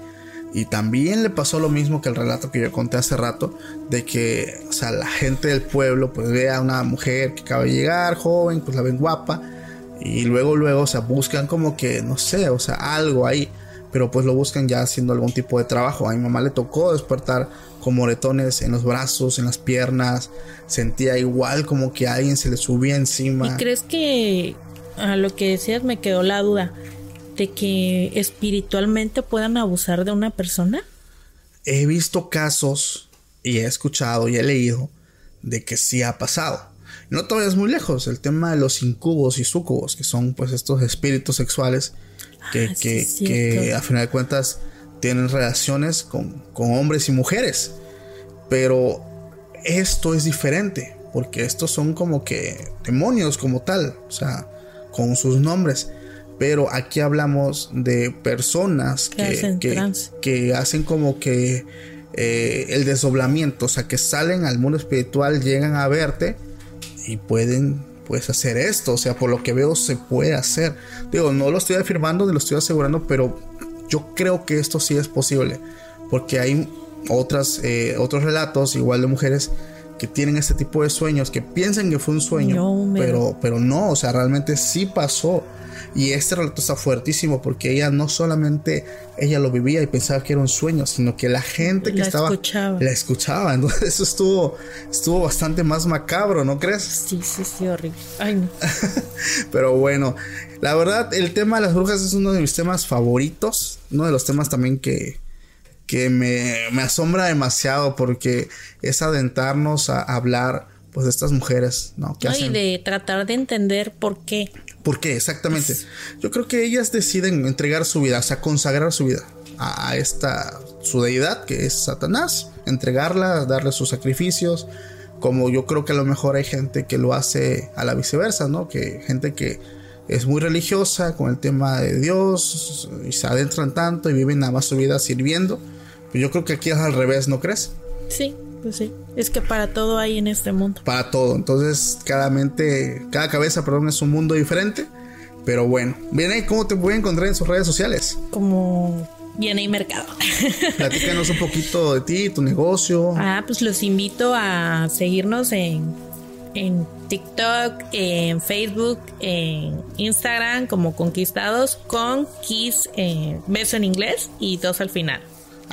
[SPEAKER 1] Y también le pasó lo mismo que el relato que yo conté hace rato, de que, o sea, la gente del pueblo pues ve a una mujer que acaba de llegar, joven, pues la ven guapa, y luego, luego, o sea, buscan como que, no sé, o sea, algo ahí, pero pues lo buscan ya haciendo algún tipo de trabajo. A mi mamá le tocó despertar con moretones en los brazos, en las piernas, sentía igual como que alguien se le subía encima.
[SPEAKER 2] ¿Y crees que a lo que decías me quedó la duda? de que espiritualmente puedan abusar de una persona?
[SPEAKER 1] He visto casos y he escuchado y he leído de que sí ha pasado. No todavía es muy lejos, el tema de los incubos y sucubos, que son pues estos espíritus sexuales que, ah, que, que, a final de cuentas tienen relaciones con, con hombres y mujeres. Pero esto es diferente, porque estos son como que demonios como tal, o sea, con sus nombres pero aquí hablamos de personas que, hacen, como que eh, el desdoblamiento, o sea, que salen al mundo espiritual, llegan a verte y pueden pues hacer esto, o sea, por lo que veo se puede hacer. Digo, no lo estoy afirmando ni lo estoy asegurando, pero yo creo que esto sí es posible, porque hay otras, eh, otros relatos igual de mujeres que tienen este tipo de sueños, que piensan que fue un sueño, pero, pero no, o sea, realmente sí pasó. Y este relato está fuertísimo porque ella no solamente ella lo vivía y pensaba que era un sueño, sino que la gente que la estaba escuchaba. la escuchaba. Entonces eso estuvo, estuvo bastante más macabro, ¿no crees?
[SPEAKER 2] Sí, sí, sí, horrible. Ay, no.
[SPEAKER 1] Pero bueno, la verdad, el tema de las brujas es uno de mis temas favoritos. Uno de los temas también que, que me, me asombra demasiado porque es adentrarnos a hablar pues de estas mujeres, ¿no?
[SPEAKER 2] Que y de tratar de entender por qué.
[SPEAKER 1] ¿Por qué? Exactamente. Yo creo que ellas deciden entregar su vida, o sea, consagrar su vida a, esta, su deidad, que es Satanás, entregarla, darle sus sacrificios, como yo creo que a lo mejor hay gente que lo hace a la viceversa, ¿no? Que gente que es muy religiosa con el tema de Dios y se adentran tanto y viven nada más su vida sirviendo. Pero yo creo que aquí es al revés, ¿no crees?
[SPEAKER 2] Sí. Pues sí, es que para todo hay en este mundo.
[SPEAKER 1] Para todo, entonces cada mente, cada cabeza, perdón, es un mundo diferente. Pero bueno, viene ¿cómo te pueden encontrar en sus redes sociales?
[SPEAKER 2] Como Viene Mercado.
[SPEAKER 1] Platícanos un poquito de ti, tu negocio.
[SPEAKER 2] Ah, pues los invito a seguirnos en, en TikTok, en Facebook, en Instagram como Conquistados con Kiss, eh, beso en inglés y dos al final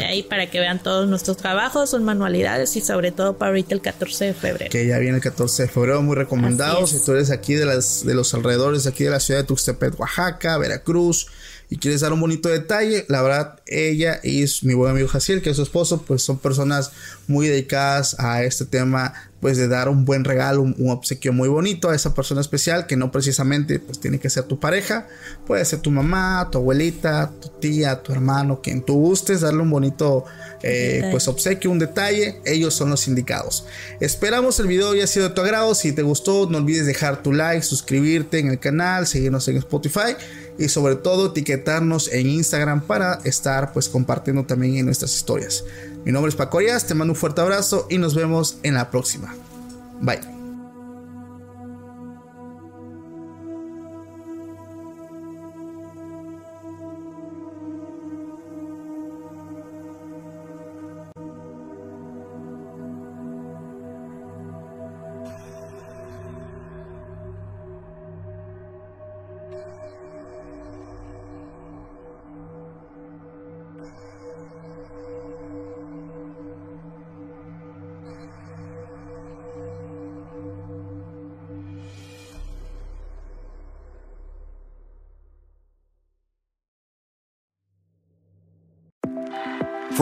[SPEAKER 2] ahí para que vean todos nuestros trabajos, sus manualidades y sobre todo para ahorita el 14 de febrero.
[SPEAKER 1] Que ya viene el 14 de febrero, muy recomendados. Si tú eres aquí de, las, de los alrededores, aquí de la ciudad de Tuxtepec, Oaxaca, Veracruz, y quieres dar un bonito detalle, la verdad, ella y mi buen amigo Jaciel, que es su esposo, pues son personas muy dedicadas a este tema, pues de dar un buen regalo, un, obsequio muy bonito a esa persona especial, que no precisamente pues tiene que ser tu pareja, puede ser tu mamá, tu abuelita, tu tía, tu hermano, quien tú gustes, darle un bonito eh, pues obsequio, un detalle, ellos son los indicados. Esperamos el video haya sido de tu agrado, si te gustó no olvides dejar tu like, suscribirte en el canal, seguirnos en Spotify y sobre todo etiquetarnos en Instagram para estar pues compartiendo también en nuestras historias. Mi nombre es Paco te mando un fuerte abrazo y nos vemos en la próxima. Bye.